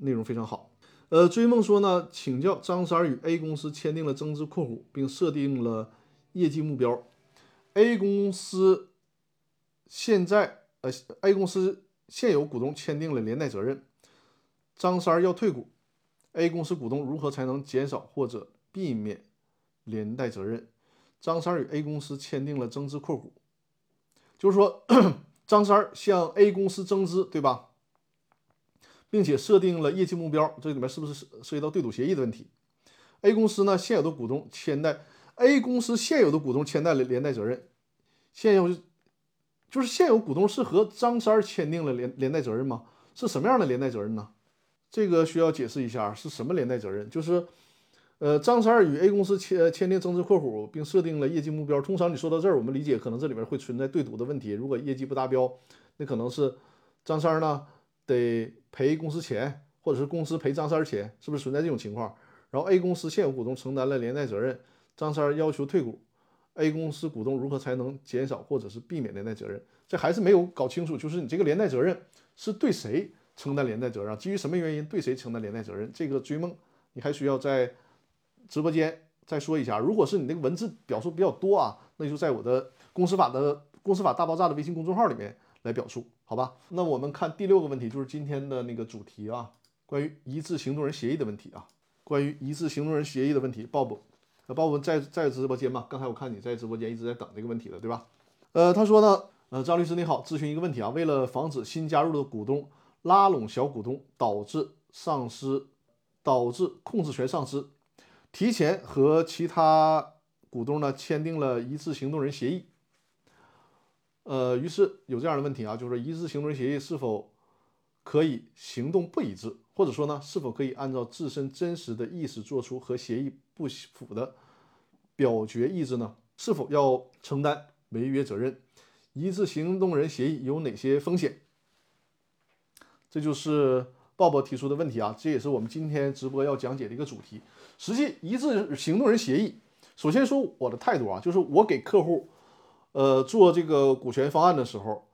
内容非常好，呃，追梦说呢，请教张三与 A 公司签订了增资扩股，并设定了业绩目标。A 公司现在，呃，A 公司现有股东签订了连带责任，张三要退股，A 公司股东如何才能减少或者避免连带责任？张三与 A 公司签订了增资扩股，就是说，张三向 A 公司增资，对吧？并且设定了业绩目标，这里面是不是涉及到对赌协议的问题？A 公司呢，现有的股东签带 A 公司现有的股东签带了连带责任，现有就是现有股东是和张三签订了连连带责任吗？是什么样的连带责任呢？这个需要解释一下，是什么连带责任？就是呃，张三与 A 公司签签订增资扩股，并设定了业绩目标。通常你说到这儿，我们理解可能这里面会存在对赌的问题。如果业绩不达标，那可能是张三呢得。赔公司钱，或者是公司赔张三钱，是不是存在这种情况？然后 A 公司现有股东承担了连带责任，张三要求退股，A 公司股东如何才能减少或者是避免连带责任？这还是没有搞清楚，就是你这个连带责任是对谁承担连带责任？基于什么原因对谁承担连带责任？这个追梦你还需要在直播间再说一下。如果是你那个文字表述比较多啊，那就在我的公司法的公司法大爆炸的微信公众号里面来表述。好吧，那我们看第六个问题，就是今天的那个主题啊，关于一致行动人协议的问题啊，关于一致行动人协议的问题鲍勃那 Bob 在在直播间吗？刚才我看你在直播间一直在等这个问题的，对吧？呃，他说呢，呃，张律师你好，咨询一个问题啊，为了防止新加入的股东拉拢小股东，导致丧失，导致控制权丧失，提前和其他股东呢签订了一致行动人协议。呃，于是有这样的问题啊，就是一致行动人协议是否可以行动不一致，或者说呢，是否可以按照自身真实的意思做出和协议不符的表决意志呢？是否要承担违约责任？一致行动人协议有哪些风险？这就是鲍勃提出的问题啊，这也是我们今天直播要讲解的一个主题。实际一致行动人协议，首先说我的态度啊，就是我给客户，呃，做这个股权方案的时候，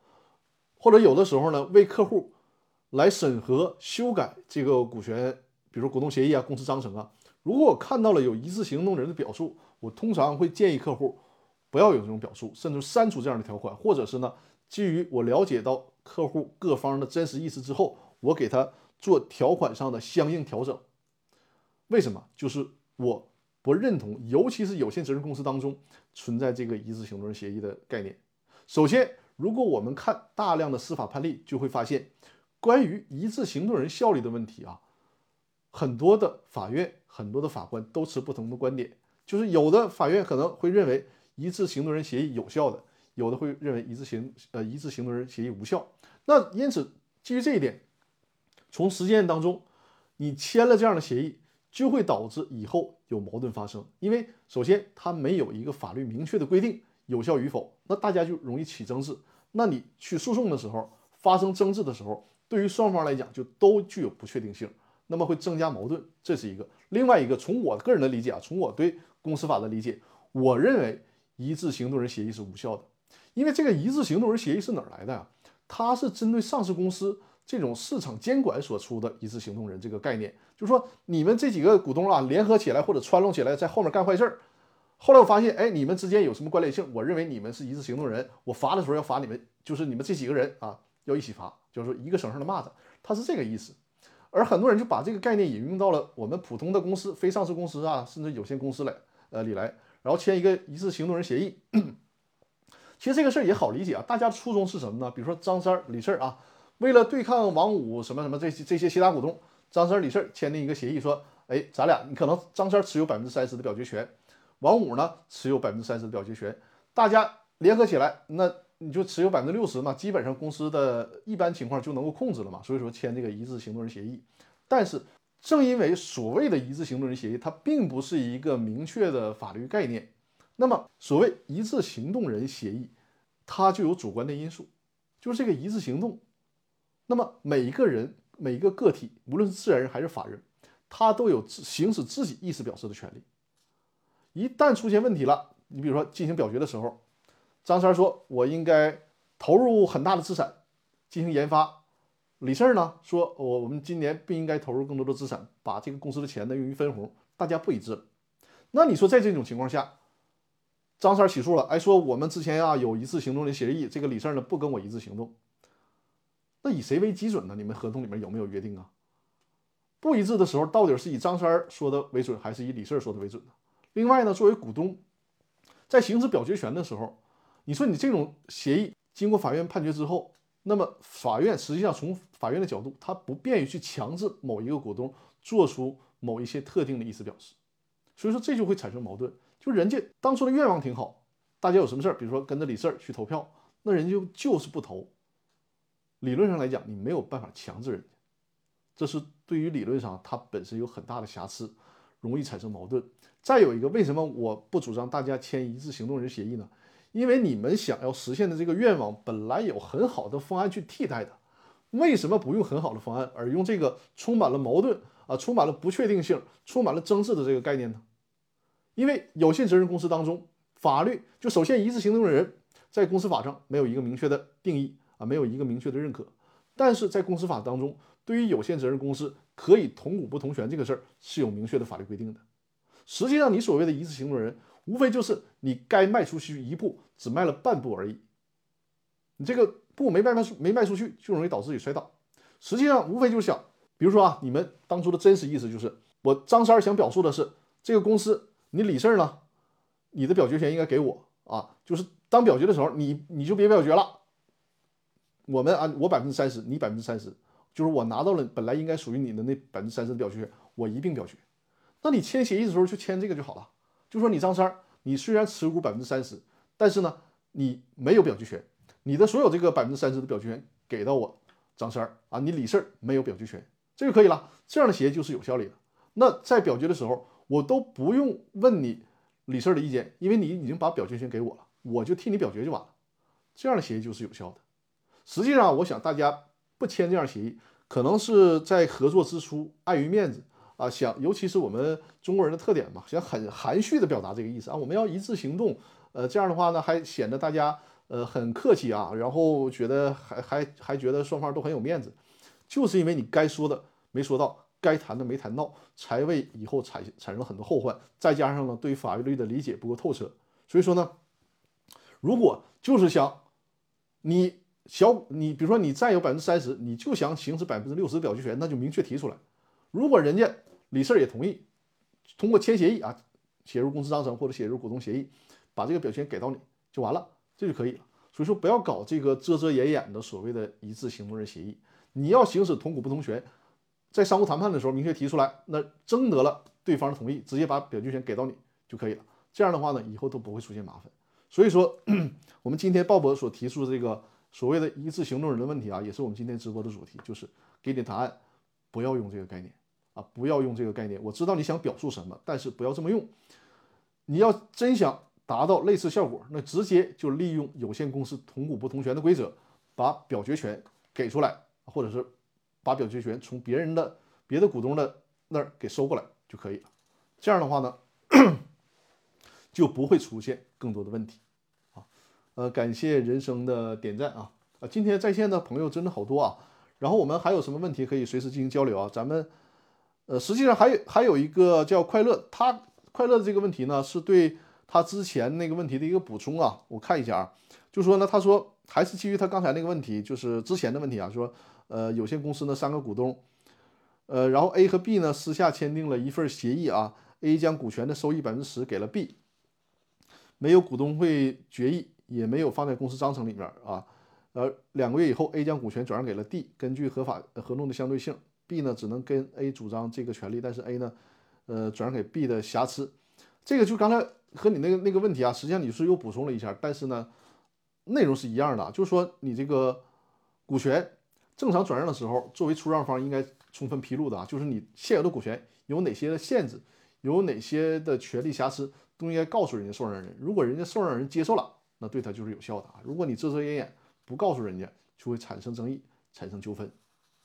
或者有的时候呢，为客户来审核修改这个股权，比如股东协议啊、公司章程啊，如果我看到了有一致行动人的表述，我通常会建议客户不要有这种表述，甚至删除这样的条款，或者是呢，基于我了解到。客户各方的真实意思之后，我给他做条款上的相应调整。为什么？就是我不认同，尤其是有限责任公司当中存在这个一致行动人协议的概念。首先，如果我们看大量的司法判例，就会发现关于一致行动人效力的问题啊，很多的法院、很多的法官都持不同的观点。就是有的法院可能会认为一致行动人协议有效的。有的会认为一致行呃一致行动人协议无效，那因此基于这一点，从实践当中，你签了这样的协议，就会导致以后有矛盾发生。因为首先它没有一个法律明确的规定有效与否，那大家就容易起争执。那你去诉讼的时候发生争执的时候，对于双方来讲就都具有不确定性，那么会增加矛盾。这是一个。另外一个，从我个人的理解啊，从我对公司法的理解，我认为一致行动人协议是无效的。因为这个一致行动人协议是哪儿来的呀？它是针对上市公司这种市场监管所出的一致行动人这个概念，就是说你们这几个股东啊联合起来或者串拢起来在后面干坏事儿，后来我发现，哎，你们之间有什么关联性？我认为你们是一致行动人，我罚的时候要罚你们，就是你们这几个人啊要一起罚，就是说一个省上的蚂蚱，它是这个意思。而很多人就把这个概念引用到了我们普通的公司、非上市公司啊，甚至有限公司来，呃里来，然后签一个一致行动人协议。其实这个事儿也好理解啊，大家初衷是什么呢？比如说张三、李四啊，为了对抗王五什么什么这些这些其他股东，张三、李四签订一个协议，说，哎，咱俩你可能张三持有百分之三十的表决权，王五呢持有百分之三十的表决权，大家联合起来，那你就持有百分之六十嘛，基本上公司的一般情况就能够控制了嘛。所以说签这个一致行动人协议，但是正因为所谓的一致行动人协议，它并不是一个明确的法律概念。那么，所谓一致行动人协议，它就有主观的因素，就是这个一致行动。那么，每一个人、每一个个体，无论是自然人还是法人，他都有行使自己意思表示的权利。一旦出现问题了，你比如说进行表决的时候，张三说：“我应该投入很大的资产进行研发。”李四呢说：“我我们今年不应该投入更多的资产，把这个公司的钱呢用于分红。”大家不一致。那你说在这种情况下，张三起诉了，哎，说我们之前啊有一次行动的协议，这个李四呢不跟我一致行动，那以谁为基准呢？你们合同里面有没有约定啊？不一致的时候，到底是以张三说的为准，还是以李四说的为准呢？另外呢，作为股东，在行使表决权的时候，你说你这种协议经过法院判决之后，那么法院实际上从法院的角度，他不便于去强制某一个股东做出某一些特定的意思表示，所以说这就会产生矛盾。就人家当初的愿望挺好，大家有什么事儿，比如说跟着李四去投票，那人就就是不投。理论上来讲，你没有办法强制人家，这是对于理论上它本身有很大的瑕疵，容易产生矛盾。再有一个，为什么我不主张大家签一致行动人协议呢？因为你们想要实现的这个愿望本来有很好的方案去替代的，为什么不用很好的方案，而用这个充满了矛盾啊、充满了不确定性、充满了争执的这个概念呢？因为有限责任公司当中，法律就首先一致行动人在公司法上没有一个明确的定义啊，没有一个明确的认可。但是在公司法当中，对于有限责任公司可以同股不同权这个事儿是有明确的法律规定的。实际上，你所谓的一致行动人，无非就是你该迈出去一步，只迈了半步而已。你这个步没迈出没迈出去，就容易导致你摔倒。实际上，无非就是想，比如说啊，你们当初的真实意思就是，我张三想表述的是这个公司。你李四呢？你的表决权应该给我啊！就是当表决的时候，你你就别表决了。我们啊，我百分之三十，你百分之三十，就是我拿到了本来应该属于你的那百分之三十的表决权，我一并表决。那你签协议的时候就签这个就好了。就说你张三，你虽然持股百分之三十，但是呢，你没有表决权，你的所有这个百分之三十的表决权给到我张三啊，你李四没有表决权。这就可以了。这样的协议就是有效力的。那在表决的时候，我都不用问你李四的意见，因为你已经把表决权给我了，我就替你表决就完了。这样的协议就是有效的。实际上，我想大家不签这样协议，可能是在合作之初碍于面子啊，想尤其是我们中国人的特点嘛，想很含蓄的表达这个意思啊，我们要一致行动。呃，这样的话呢，还显得大家呃很客气啊，然后觉得还还还觉得双方都很有面子，就是因为你该说的没说到，该谈的没谈到，才为以后产产生了很多后患。再加上呢，对法律的理解不够透彻，所以说呢，如果就是想你小你，比如说你占有百分之三十，你就想行使百分之六十表决权，那就明确提出来。如果人家李四也同意，通过签协议啊，写入公司章程或者写入股东协议。把这个表决权给到你就完了，这就可以了。所以说不要搞这个遮遮掩掩的所谓的一致行动人协议。你要行使同股不同权，在商务谈判的时候明确提出来，那征得了对方的同意，直接把表决权给到你就可以了。这样的话呢，以后都不会出现麻烦。所以说，我们今天鲍勃所提出的这个所谓的一致行动人的问题啊，也是我们今天直播的主题，就是给你答案，不要用这个概念啊，不要用这个概念。我知道你想表述什么，但是不要这么用。你要真想。达到类似效果，那直接就利用有限公司同股不同权的规则，把表决权给出来，或者是把表决权从别人的别的股东的那儿给收过来就可以了。这样的话呢，就不会出现更多的问题。呃，感谢人生的点赞啊啊！今天在线的朋友真的好多啊。然后我们还有什么问题可以随时进行交流啊？咱们呃，实际上还有还有一个叫快乐，他快乐的这个问题呢，是对。他之前那个问题的一个补充啊，我看一下啊，就说呢，他说还是基于他刚才那个问题，就是之前的问题啊，说呃有限公司呢三个股东，呃然后 A 和 B 呢私下签订了一份协议啊，A 将股权的收益百分之十给了 B，没有股东会决议，也没有放在公司章程里面啊，呃两个月以后 A 将股权转让给了 D，根据合法合同的相对性，B 呢只能跟 A 主张这个权利，但是 A 呢呃转让给 B 的瑕疵，这个就刚才。和你那个那个问题啊，实际上你是又补充了一下，但是呢，内容是一样的，就是说你这个股权正常转让的时候，作为出让方应该充分披露的啊，就是你现有的股权有哪些的限制，有哪些的权利瑕疵，都应该告诉人家受让人。如果人家受让人接受了，那对他就是有效的啊。如果你遮遮掩掩不告诉人家，就会产生争议，产生纠纷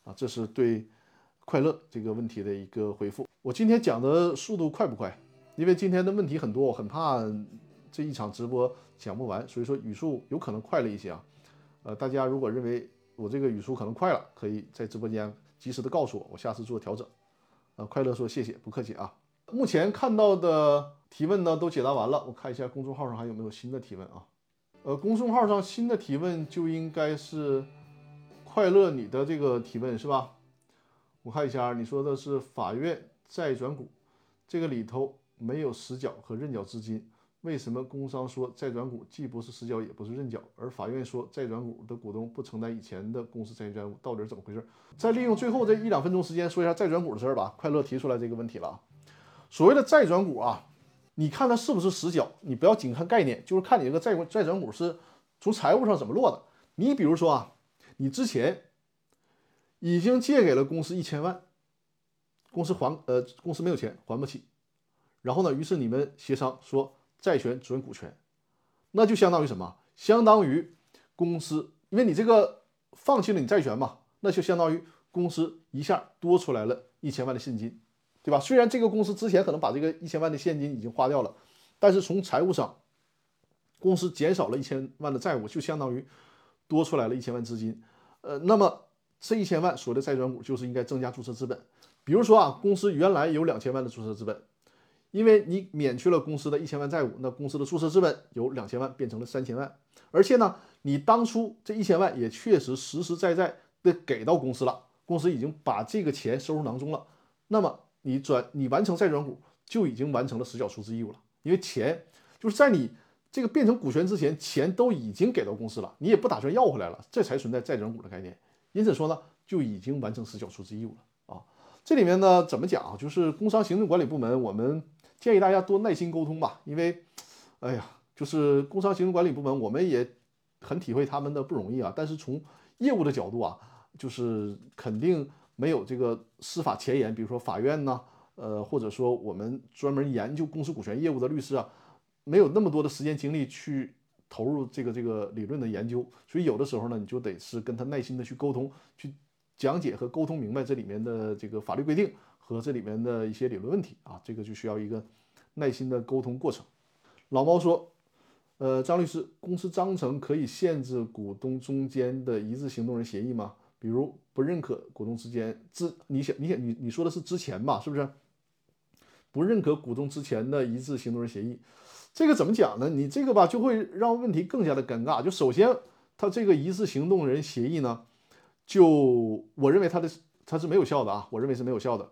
啊。这是对快乐这个问题的一个回复。我今天讲的速度快不快？因为今天的问题很多，我很怕这一场直播讲不完，所以说语速有可能快了一些啊。呃，大家如果认为我这个语速可能快了，可以在直播间及时的告诉我，我下次做调整。呃，快乐说谢谢，不客气啊。目前看到的提问呢都解答完了，我看一下公众号上还有没有新的提问啊？呃，公众号上新的提问就应该是快乐你的这个提问是吧？我看一下，你说的是法院再转股这个里头。没有实缴和认缴资金，为什么工商说再转股既不是实缴也不是认缴，而法院说再转股的股东不承担以前的公司债权债务，到底是怎么回事？再利用最后这一两分钟时间说一下再转股的事儿吧。快乐提出来这个问题了，所谓的再转股啊，你看它是不是实缴？你不要仅看概念，就是看你这个债债转股是从财务上怎么落的。你比如说啊，你之前已经借给了公司一千万，公司还呃公司没有钱还不起。然后呢？于是你们协商说债权转股权，那就相当于什么？相当于公司，因为你这个放弃了你债权嘛，那就相当于公司一下多出来了一千万的现金，对吧？虽然这个公司之前可能把这个一千万的现金已经花掉了，但是从财务上，公司减少了一千万的债务，就相当于多出来了一千万资金。呃，那么这一千万所谓的债转股就是应该增加注册资本。比如说啊，公司原来有两千万的注册资本。因为你免去了公司的一千万债务，那公司的注册资本由两千万变成了三千万，而且呢，你当初这一千万也确实实实在在的给到公司了，公司已经把这个钱收入囊中了，那么你转你完成再转股就已经完成了实缴出资义务了，因为钱就是在你这个变成股权之前，钱都已经给到公司了，你也不打算要回来了，这才存在再转股的概念，因此说呢，就已经完成实缴出资义务了啊。这里面呢怎么讲啊？就是工商行政管理部门我们。建议大家多耐心沟通吧，因为，哎呀，就是工商行政管理部门，我们也很体会他们的不容易啊。但是从业务的角度啊，就是肯定没有这个司法前沿，比如说法院呐，呃，或者说我们专门研究公司股权业务的律师啊，没有那么多的时间精力去投入这个这个理论的研究，所以有的时候呢，你就得是跟他耐心的去沟通，去讲解和沟通明白这里面的这个法律规定和这里面的一些理论问题啊，这个就需要一个耐心的沟通过程。老猫说。呃，张律师，公司章程可以限制股东中间的一致行动人协议吗？比如不认可股东之间之，你想，你想，你你说的是之前吧？是不是？不认可股东之前的一致行动人协议，这个怎么讲呢？你这个吧，就会让问题更加的尴尬。就首先，他这个一致行动人协议呢，就我认为他的他是没有效的啊，我认为是没有效的。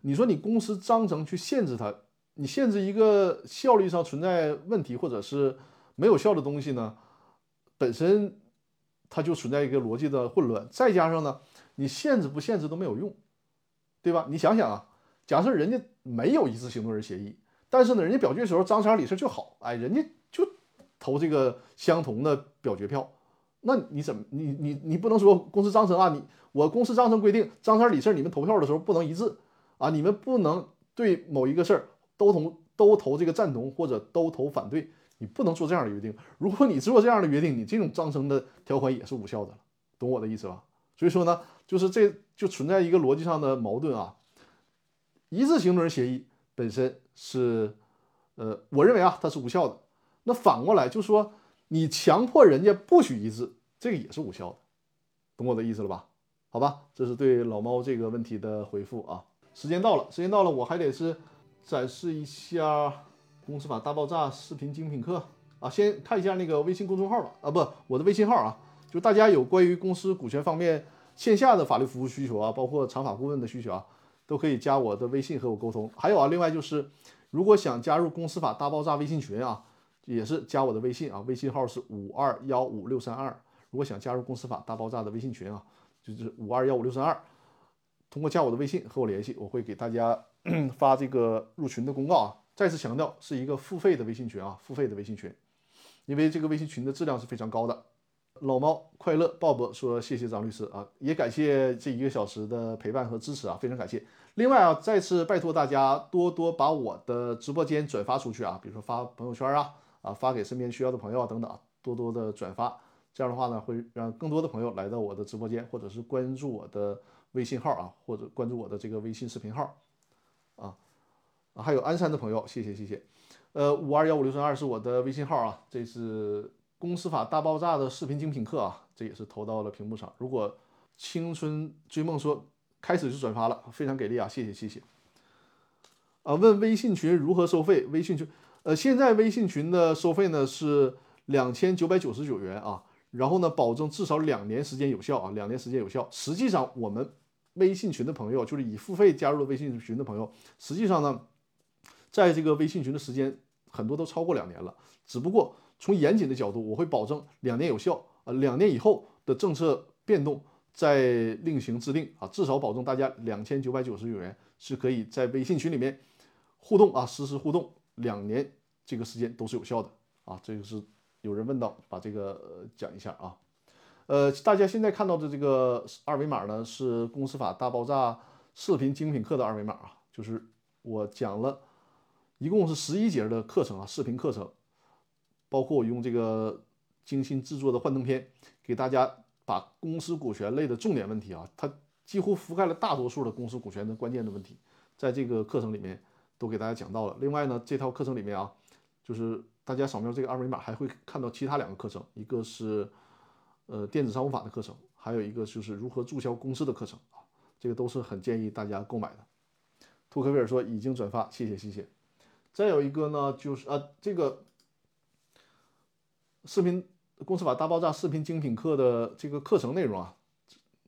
你说你公司章程去限制他，你限制一个效率上存在问题，或者是。没有效的东西呢，本身它就存在一个逻辑的混乱，再加上呢，你限制不限制都没有用，对吧？你想想啊，假设人家没有一致行动人协议，但是呢，人家表决的时候张三李四就好，哎，人家就投这个相同的表决票，那你怎么你你你不能说公司章程啊？你我公司章程规定张三李四你们投票的时候不能一致啊，你们不能对某一个事儿都同都投这个赞同或者都投反对。你不能做这样的约定。如果你做这样的约定，你这种章程的条款也是无效的了，懂我的意思吧？所以说呢，就是这就存在一个逻辑上的矛盾啊。一致行动人协议本身是，呃，我认为啊，它是无效的。那反过来就说，你强迫人家不许一致，这个也是无效的，懂我的意思了吧？好吧，这是对老猫这个问题的回复啊。时间到了，时间到了，我还得是展示一下。公司法大爆炸视频精品课啊，先看一下那个微信公众号吧。啊，不，我的微信号啊，就大家有关于公司股权方面线下的法律服务需求啊，包括长法顾问的需求啊，都可以加我的微信和我沟通。还有啊，另外就是，如果想加入公司法大爆炸微信群啊，也是加我的微信啊，微信号是五二幺五六三二。如果想加入公司法大爆炸的微信群啊，就是五二幺五六三二，通过加我的微信和我联系，我会给大家 发这个入群的公告啊。再次强调，是一个付费的微信群啊，付费的微信群，因为这个微信群的质量是非常高的。老猫快乐鲍勃说：“谢谢张律师啊，也感谢这一个小时的陪伴和支持啊，非常感谢。另外啊，再次拜托大家多多把我的直播间转发出去啊，比如说发朋友圈啊，啊发给身边需要的朋友啊等等啊，多多的转发。这样的话呢，会让更多的朋友来到我的直播间，或者是关注我的微信号啊，或者关注我的这个微信视频号啊。”还有鞍山的朋友，谢谢谢谢。呃，五二幺五六三二是我的微信号啊，这是公司法大爆炸的视频精品课啊，这也是投到了屏幕上。如果青春追梦说开始就转发了，非常给力啊，谢谢谢谢。啊，问微信群如何收费？微信群，呃，现在微信群的收费呢是两千九百九十九元啊，然后呢，保证至少两年时间有效啊，两年时间有效。实际上，我们微信群的朋友，就是已付费加入了微信群的朋友，实际上呢。在这个微信群的时间很多都超过两年了，只不过从严谨的角度，我会保证两年有效啊，两年以后的政策变动再另行制定啊，至少保证大家两千九百九十九元是可以在微信群里面互动啊，实时互动，两年这个时间都是有效的啊。这个是有人问到，把这个讲一下啊。呃，大家现在看到的这个二维码呢，是公司法大爆炸视频精品课的二维码啊，就是我讲了。一共是十一节的课程啊，视频课程，包括我用这个精心制作的幻灯片，给大家把公司股权类的重点问题啊，它几乎覆盖了大多数的公司股权的关键的问题，在这个课程里面都给大家讲到了。另外呢，这套课程里面啊，就是大家扫描这个二维码还会看到其他两个课程，一个是呃电子商务法的课程，还有一个就是如何注销公司的课程啊，这个都是很建议大家购买的。托克维尔说已经转发，谢谢谢谢。再有一个呢，就是啊，这个视频公司法大爆炸视频精品课的这个课程内容啊，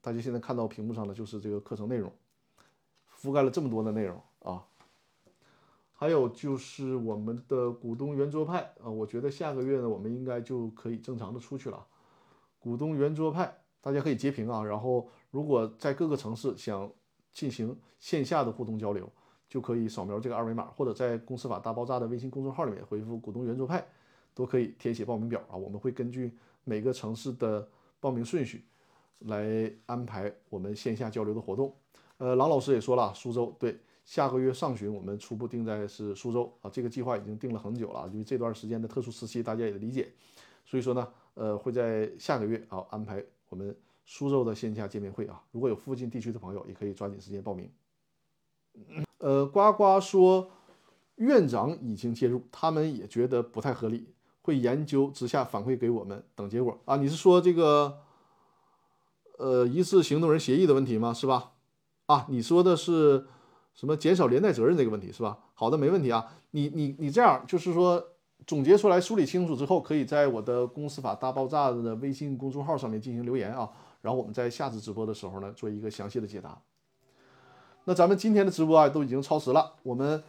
大家现在看到屏幕上的就是这个课程内容，覆盖了这么多的内容啊。还有就是我们的股东圆桌派啊，我觉得下个月呢，我们应该就可以正常的出去了。股东圆桌派，大家可以截屏啊，然后如果在各个城市想进行线下的互动交流。就可以扫描这个二维码，或者在公司法大爆炸的微信公众号里面回复“股东圆桌派”，都可以填写报名表啊。我们会根据每个城市的报名顺序来安排我们线下交流的活动。呃，郎老师也说了，苏州对，下个月上旬我们初步定在是苏州啊，这个计划已经定了很久了，因为这段时间的特殊时期，大家也理解，所以说呢，呃，会在下个月啊安排我们苏州的线下见面会啊，如果有附近地区的朋友，也可以抓紧时间报名。呃，呱呱说院长已经介入，他们也觉得不太合理，会研究之下反馈给我们等结果啊。你是说这个呃一次行动人协议的问题吗？是吧？啊，你说的是什么减少连带责任这个问题是吧？好的，没问题啊。你你你这样就是说总结出来梳理清楚之后，可以在我的公司法大爆炸的微信公众号上面进行留言啊，然后我们在下次直播的时候呢做一个详细的解答。那咱们今天的直播啊都已经超时了，我们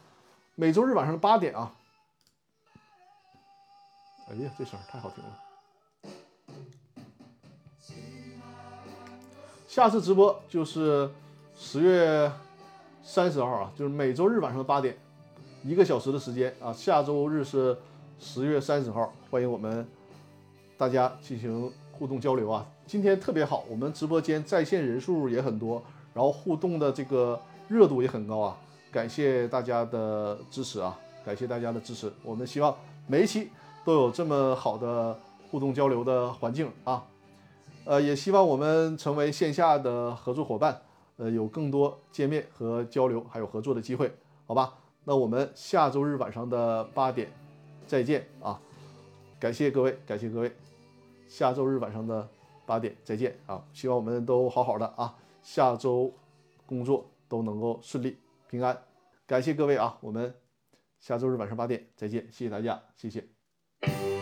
每周日晚上的八点啊，哎呀，这声太好听了。下次直播就是十月三十号啊，就是每周日晚上的八点，一个小时的时间啊。下周日是十月三十号，欢迎我们大家进行互动交流啊。今天特别好，我们直播间在线人数也很多。然后互动的这个热度也很高啊，感谢大家的支持啊，感谢大家的支持。我们希望每一期都有这么好的互动交流的环境啊，呃，也希望我们成为线下的合作伙伴，呃，有更多见面和交流还有合作的机会，好吧？那我们下周日晚上的八点再见啊，感谢各位，感谢各位，下周日晚上的八点再见啊，希望我们都好好的啊。下周工作都能够顺利平安，感谢各位啊！我们下周日晚上八点再见，谢谢大家，谢谢。